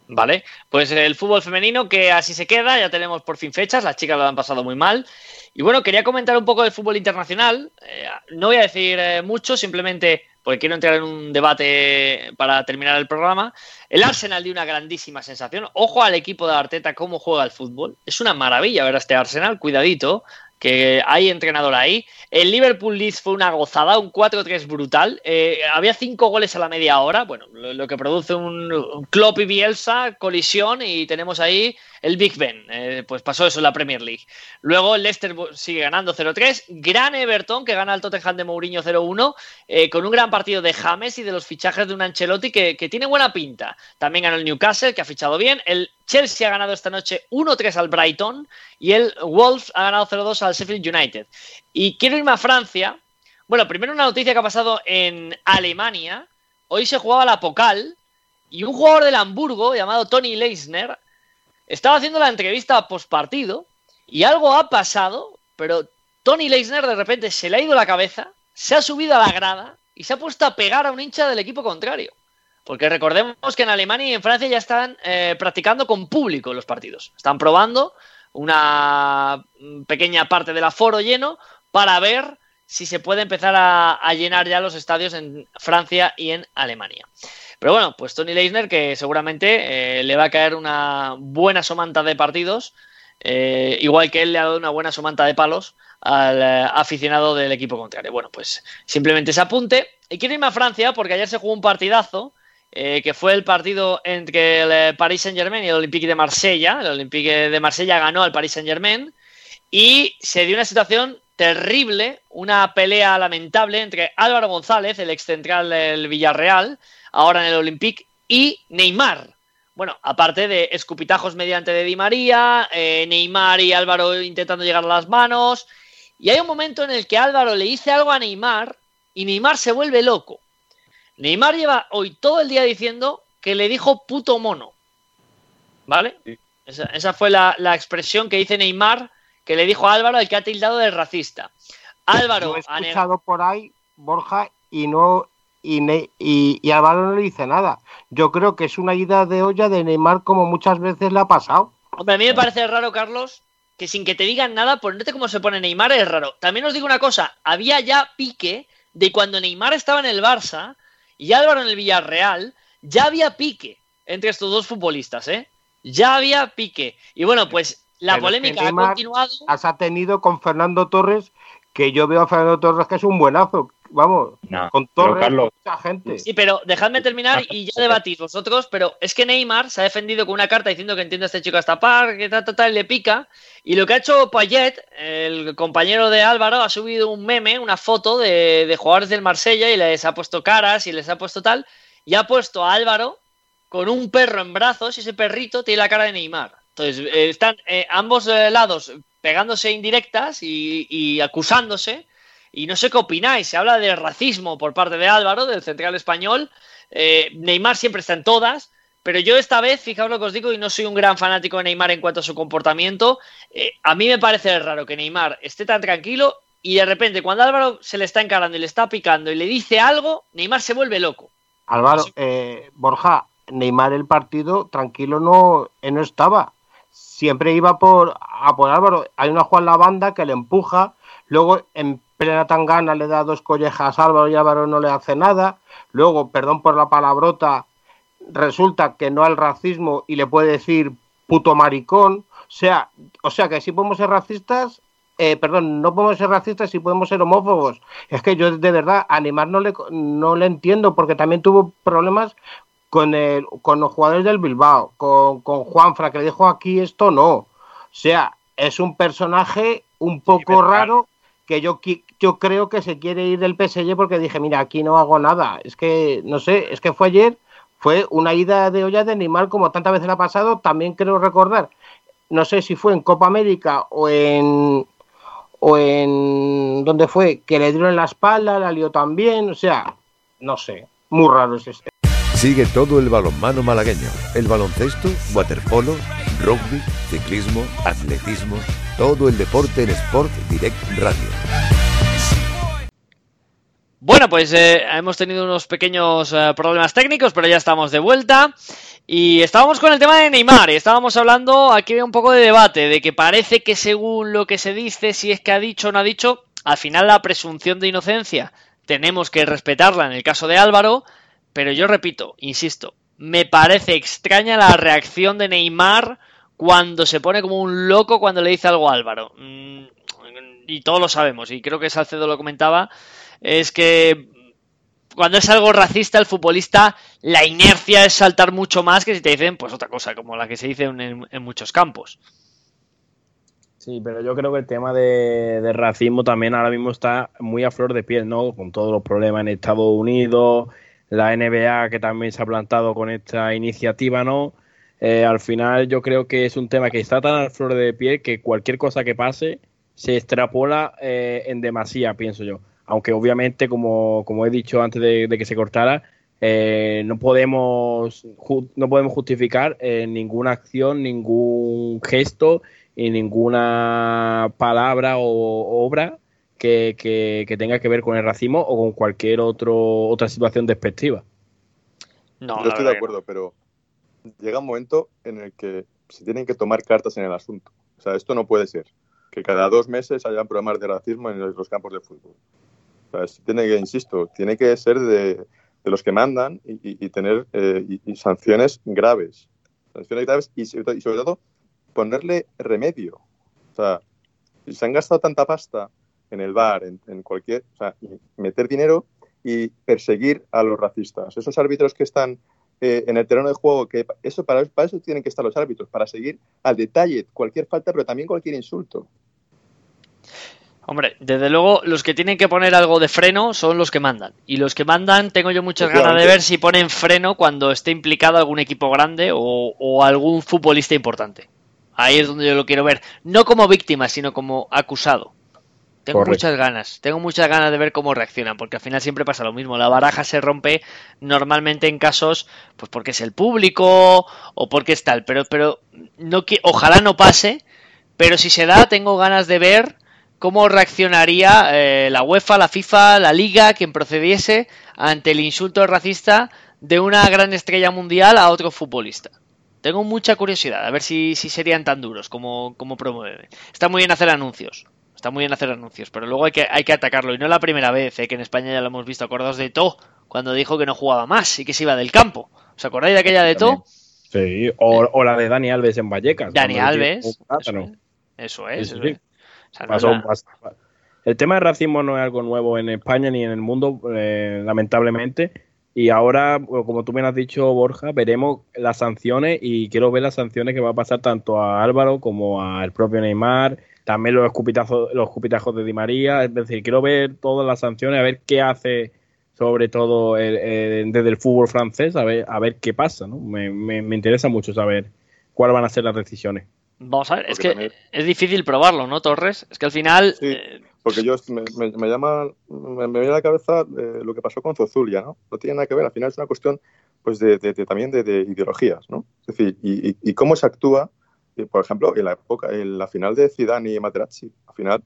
Vale, pues el fútbol femenino que así se queda, ya tenemos por fin fechas, las chicas lo han pasado muy mal. Y bueno, quería comentar un poco del fútbol internacional. Eh, no voy a decir eh, mucho, simplemente porque quiero entrar en un debate para terminar el programa. El Arsenal dio una grandísima sensación. Ojo al equipo de Arteta, cómo juega el fútbol. Es una maravilla ver a este Arsenal, cuidadito, que hay entrenador ahí. El Liverpool Leeds fue una gozada, un 4-3 brutal. Eh, había cinco goles a la media hora, bueno, lo, lo que produce un, un Klopp y Bielsa, colisión, y tenemos ahí el Big Ben. Eh, pues pasó eso en la Premier League. Luego el Leicester sigue ganando 0-3. Gran Everton, que gana al Tottenham de Mourinho 0-1, eh, con un gran partido de James y de los fichajes de un Ancelotti que, tiene buena pinta. También ganó el Newcastle, que ha fichado bien. El Chelsea ha ganado esta noche 1-3 al Brighton y el Wolves ha ganado 0-2 al Sheffield United. Y quiero irme a Francia. Bueno, primero una noticia que ha pasado en Alemania. Hoy se jugaba la Pocal y un jugador del Hamburgo llamado Tony Leisner estaba haciendo la entrevista post partido y algo ha pasado, pero Tony Leisner de repente se le ha ido la cabeza, se ha subido a la grada y se ha puesto a pegar a un hincha del equipo contrario. Porque recordemos que en Alemania y en Francia ya están eh, practicando con público los partidos. Están probando una pequeña parte del aforo lleno para ver si se puede empezar a llenar ya los estadios en Francia y en Alemania. Pero bueno, pues Tony Leisner, que seguramente eh, le va a caer una buena somanta de partidos, eh, igual que él le ha dado una buena somanta de palos al eh, aficionado del equipo contrario. Bueno, pues simplemente ese apunte. Y quiero irme a Francia porque ayer se jugó un partidazo, que fue el partido entre el Paris Saint Germain y el Olympique de Marsella. El Olympique de Marsella ganó al Paris Saint Germain y se dio una situación terrible, una pelea lamentable entre Álvaro González, el ex central del Villarreal, ahora en el Olympique, y Neymar. Bueno, aparte de escupitajos mediante de Di María, eh, Neymar y Álvaro intentando llegar a las manos. Y hay un momento en el que Álvaro le dice algo a Neymar y Neymar se vuelve loco. Neymar lleva hoy todo el día diciendo que le dijo puto mono. ¿Vale? Esa, esa fue la, la expresión que dice Neymar que le dijo a Álvaro el que ha tildado de racista. Álvaro Lo he escuchado por ahí, Borja, y no y, Ne- y, y Álvaro no le dice nada. Yo creo que es una ida de olla de Neymar como muchas veces le ha pasado. Hombre, a mí me parece raro, Carlos, que sin que te digan nada, ponerte cómo se pone Neymar es raro. También os digo una cosa, había ya pique de cuando Neymar estaba en el Barça y Álvaro en el Villarreal, ya había pique entre estos dos futbolistas, ¿eh? Ya había pique. Y bueno, pues la Pero polémica ha continuado. Has tenido con Fernando Torres, que yo veo a Fernando Torres que es un buenazo. Vamos, No, con Torres, Carlos, mucha gente. Sí, pero dejadme terminar y ya debatís vosotros, pero es que Neymar se ha defendido con una carta diciendo que entiende a este chico hasta par, que tal, tal, tal, y le pica. Y lo que ha hecho Payet, el compañero de Álvaro, ha subido un meme, una foto de, de jugadores del Marsella y les ha puesto caras y les ha puesto tal, y ha puesto a Álvaro con un perro en brazos y ese perrito tiene la cara de Neymar. Entonces, eh, están eh, ambos eh, lados pegándose indirectas y, y acusándose. Y no sé qué opináis. Se habla de racismo por parte de Álvaro, del central español. Eh, Neymar siempre está en todas. Pero yo esta vez, fijaos lo que os digo, y no soy un gran fanático de Neymar en cuanto a su comportamiento. eh, a mí me parece raro que Neymar esté tan tranquilo y de repente cuando Álvaro se le está encarando y le está picando y le dice algo, Neymar se vuelve loco. Álvaro, eh, Borja, Neymar el partido tranquilo no, no estaba. Siempre iba por, a por Álvaro. Hay una Juan la banda que le empuja, luego em- Pere Tangana le da dos collejas a Álvaro y Álvaro no le hace nada. Luego, perdón por la palabrota, resulta que no al racismo y le puede decir puto maricón. O sea, o sea que si podemos ser racistas, eh, perdón, no podemos ser racistas y podemos ser homófobos. Es que yo de verdad a Neymar no le, no le entiendo porque también tuvo problemas con, el, con los jugadores del Bilbao, con, con Juanfra, que le dijo aquí esto no. O sea, es un personaje un poco raro que yo, yo creo que se quiere ir del PSG porque dije, mira, aquí no hago nada. Es que, no sé, es que fue ayer, fue una ida de olla de Neymar como tantas veces ha pasado, también creo recordar, no sé si fue en Copa América o en o en ¿dónde fue? Que le dieron la espalda, la lió también, o sea, no sé, muy raro es este. Sigue todo el balonmano malagueño, el baloncesto, waterpolo, rugby, ciclismo, atletismo, todo el deporte en Sport Direct Radio. Bueno, pues eh, hemos tenido unos pequeños eh, problemas técnicos, pero ya estamos de vuelta. Y estábamos con el tema de Neymar, y estábamos hablando, aquí hay un poco de debate, de que parece que según lo que se dice, si es que ha dicho o no ha dicho, al final la presunción de inocencia tenemos que respetarla en el caso de Álvaro, pero yo repito, insisto, me parece extraña la reacción de Neymar cuando se pone como un loco cuando le dice algo a Álvaro. Mm, Y todos lo sabemos, y creo que Salcedo lo comentaba, es que cuando es algo racista el futbolista la inercia es saltar mucho más que si te dicen pues otra cosa como la que se dice en, en muchos campos Sí, pero yo creo que el tema de, racismo también ahora mismo está muy a flor de piel, ¿no? Con todos los problemas en Estados Unidos, la NBA que también se ha plantado con esta iniciativa, ¿no? Eh, al final yo creo que es un tema que está tan a flor de piel que cualquier cosa que pase se extrapola eh, en demasía, pienso yo. Aunque obviamente, como, como he dicho antes de, de que se cortara, eh, no podemos no podemos justificar eh, ninguna acción, ningún gesto y ninguna palabra o obra que, que- que tenga que ver con el racismo o con cualquier otro, otra situación despectiva. no Yo estoy de acuerdo, pero llega un momento en el que se tienen que tomar cartas en el asunto. O sea, esto no puede ser. Que cada dos meses hayan problemas de racismo en los campos de fútbol. Tiene que, insisto, tiene que ser de, de los que mandan y, tener eh, y, sanciones graves. Sanciones graves y, sobre todo- ponerle remedio. O sea, si se han gastado tanta pasta en el bar, en, cualquier, o sea, meter dinero y perseguir a los racistas. Esos árbitros que están eh, en el terreno de juego, que eso para, para eso tienen que estar los árbitros, para seguir al detalle cualquier falta, pero también cualquier insulto. Hombre, desde luego los que tienen que poner algo de freno son los que mandan. Y los que mandan tengo yo muchas ganas de ver si ponen freno cuando esté implicado algún equipo grande o, o algún futbolista importante. Ahí es donde yo lo quiero ver. No como víctima, sino como acusado. Tengo Correcto. muchas ganas. Tengo muchas ganas de ver cómo reaccionan, porque al final siempre pasa lo mismo. La baraja se rompe normalmente en casos, pues porque es el público o porque es tal. Pero, pero no qui- ojalá no pase. Pero si se da, tengo ganas de ver cómo reaccionaría eh, la UEFA, la FIFA, la Liga, quien procediese ante el insulto racista de una gran estrella mundial a otro futbolista. Tengo mucha curiosidad a ver si, si serían tan duros como, como promueven. Está muy bien hacer anuncios. Está muy bien hacer anuncios, pero luego hay que, hay que atacarlo. Y no es la primera vez eh, que en España ya lo hemos visto. Acordaos de To, cuando dijo que no jugaba más y que se iba del campo. ¿Os acordáis de aquella de To? Sí, o, o la de Dani Alves en Vallecas. Dani Alves. Eso es. Sí, Eso es. O sea, no Pasó- El tema del racismo no es algo nuevo en España ni en el mundo, eh, lamentablemente. Y ahora, como tú bien has dicho, Borja, veremos las sanciones y quiero ver las sanciones que va a pasar tanto a Álvaro como al propio Neymar, también los escupitazos, los escupitajos de Di María. Es decir, quiero ver todas las sanciones, a ver qué hace sobre todo el- el- desde el fútbol francés, a ver, a ver qué pasa. ¿no? Me, me- me interesa mucho saber cuáles van a ser las decisiones. Vamos a ver, es Porque que también- es difícil probarlo, ¿no, Torres? Es que al final. Sí. eh, Porque yo me, me- me llama, me, me viene a la cabeza eh, lo que pasó con Zozulia, ¿no? No tiene nada que ver, al final es una cuestión pues de, de- de- también de, de ideologías, ¿no? Es decir, y, y- y cómo se actúa, eh, por ejemplo, en la época, en la final de Zidane y Materazzi, al final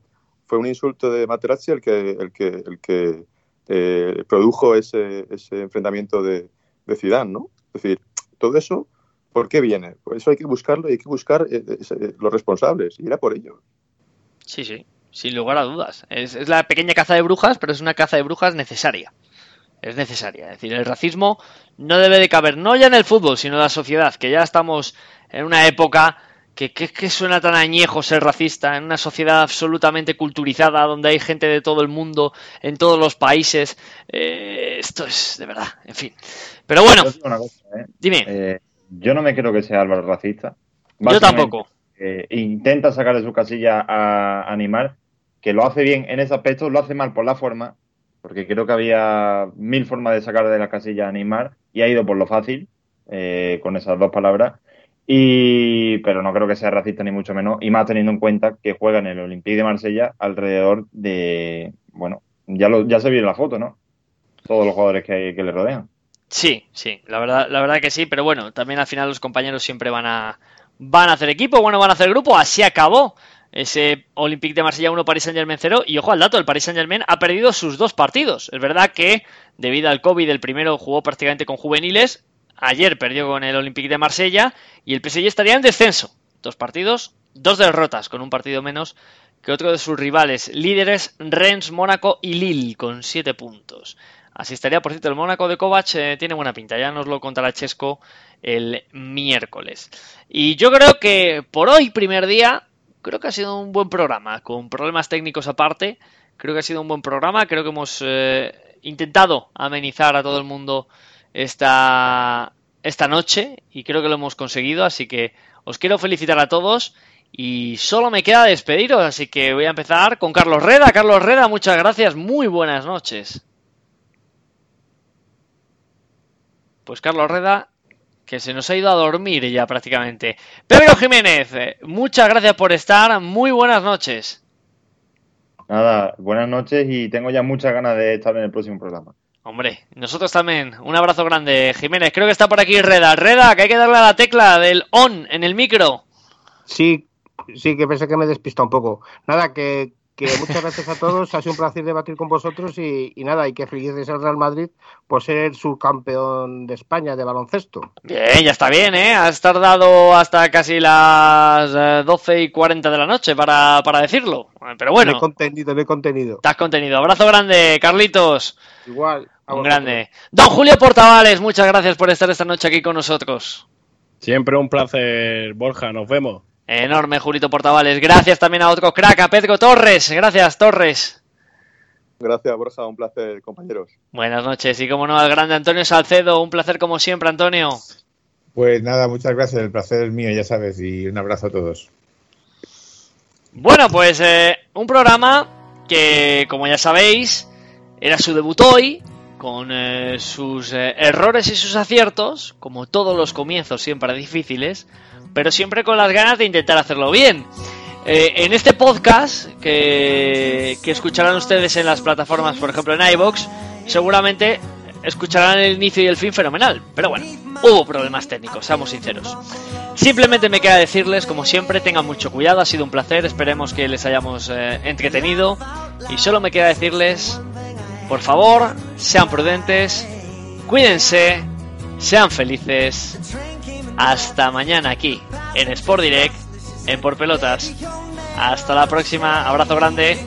fue un insulto de Materazzi el que, el que, el que eh, produjo ese, ese enfrentamiento de, de Zidane, ¿no? Es decir, todo eso, ¿por qué viene? Por eso hay que buscarlo y hay que buscar eh, eh, los responsables, y era por ello. sí, sí. sin lugar a dudas. Es, es la pequeña caza de brujas, pero es una caza de brujas necesaria. Es necesaria. Es decir, el racismo no debe de caber, no ya en el fútbol, sino en la sociedad, que ya estamos en una época que, que, que suena tan añejo ser racista, en una sociedad absolutamente culturizada, donde hay gente de todo el mundo, en todos los países. Eh, esto es de verdad, en fin. Pero bueno, cosa, ¿eh? dime, Eh, yo no me creo que sea Álvaro racista. yo tampoco. eh, intenta sacar de su casilla a Animar, que lo hace bien en ese aspecto, lo hace mal por la forma, porque creo que había mil formas de sacar de la casilla a Neymar y ha ido por lo fácil, eh, con esas dos palabras. Y, pero no creo que sea racista ni mucho menos, y más teniendo en cuenta que juega en el Olympique de Marsella alrededor de, bueno, ya, lo, ya se vio en la foto, ¿no? Todos los jugadores que, que le rodean. Sí, sí, la verdad, la verdad que sí, pero bueno, también al final los compañeros siempre van a van a hacer equipo, bueno, van a hacer grupo, así acabó ese Olympique de Marsella 1 Paris Saint-Germain 0 y ojo al dato, el Paris Saint-Germain ha perdido sus dos partidos. Es verdad que debido al COVID el primero jugó prácticamente con juveniles, ayer perdió con el Olympique de Marsella y el PSG estaría en descenso. Dos partidos, dos derrotas con un partido menos que otro de sus rivales, líderes Rennes, Mónaco y Lille con siete puntos. Así estaría, por cierto, el Mónaco de Kovac eh, tiene buena pinta, ya nos lo contará Chesco el miércoles. Y yo creo que por hoy, primer día, creo que ha sido un buen programa, con problemas técnicos aparte, creo que ha sido un buen programa, creo que hemos eh, intentado amenizar a todo el mundo esta, esta noche y creo que lo hemos conseguido, así que os quiero felicitar a todos y solo me queda despediros, así que voy a empezar con Carlos Reda. Carlos Reda, muchas gracias, muy buenas noches. Pues Carlos Reda, que se nos ha ido a dormir ya prácticamente. Pedro Jiménez, eh, muchas gracias por estar, muy buenas noches. Nada, buenas noches y tengo ya muchas ganas de estar en el próximo programa. Hombre, nosotros también. Un abrazo grande, Jiménez. Creo que está por aquí Reda. Reda, que hay que darle a la tecla del on en el micro. Sí, sí, que pensé que me despista un poco. Nada, que, que muchas gracias a todos. Ha sido un placer debatir con vosotros y, y nada, y que felices al Real Madrid por ser subcampeón de España de baloncesto. Bien, ya está bien, ¿eh? Has tardado hasta casi las eh, 12 y 40 de la noche para, para decirlo. Pero Me he bueno, contenido, me he contenido. estás contenido. Abrazo grande, Carlitos. Igual. a Un grande. Don Julio Portavales, muchas gracias por estar esta noche aquí con nosotros. Siempre un placer, Borja. Nos vemos. Enorme, Julito Portavales. Gracias también a otro crack, a Pedro Torres. Gracias, Torres. Gracias, Borja. Un placer, compañeros. Buenas noches. Y como no, al grande Antonio Salcedo. Un placer como siempre, Antonio. Pues nada, muchas gracias. El placer es mío, ya sabes. Y un abrazo a todos. Bueno, pues eh, un programa que, como ya sabéis, era su debut hoy, con eh, sus eh, errores y sus aciertos, como todos los comienzos siempre difíciles, pero siempre con las ganas de intentar hacerlo bien. Eh, en este podcast, que, que escucharán ustedes en las plataformas, por ejemplo en iVoox, seguramente escucharán el inicio y el fin fenomenal. Pero bueno, hubo problemas técnicos, seamos sinceros. Simplemente me queda decirles, como siempre, tengan mucho cuidado, ha sido un placer, esperemos que les hayamos eh, entretenido. Y solo me queda decirles, por favor, sean prudentes, cuídense, sean felices. Hasta mañana aquí, en Sport Direct, en Por Pelotas. Hasta la próxima, abrazo grande.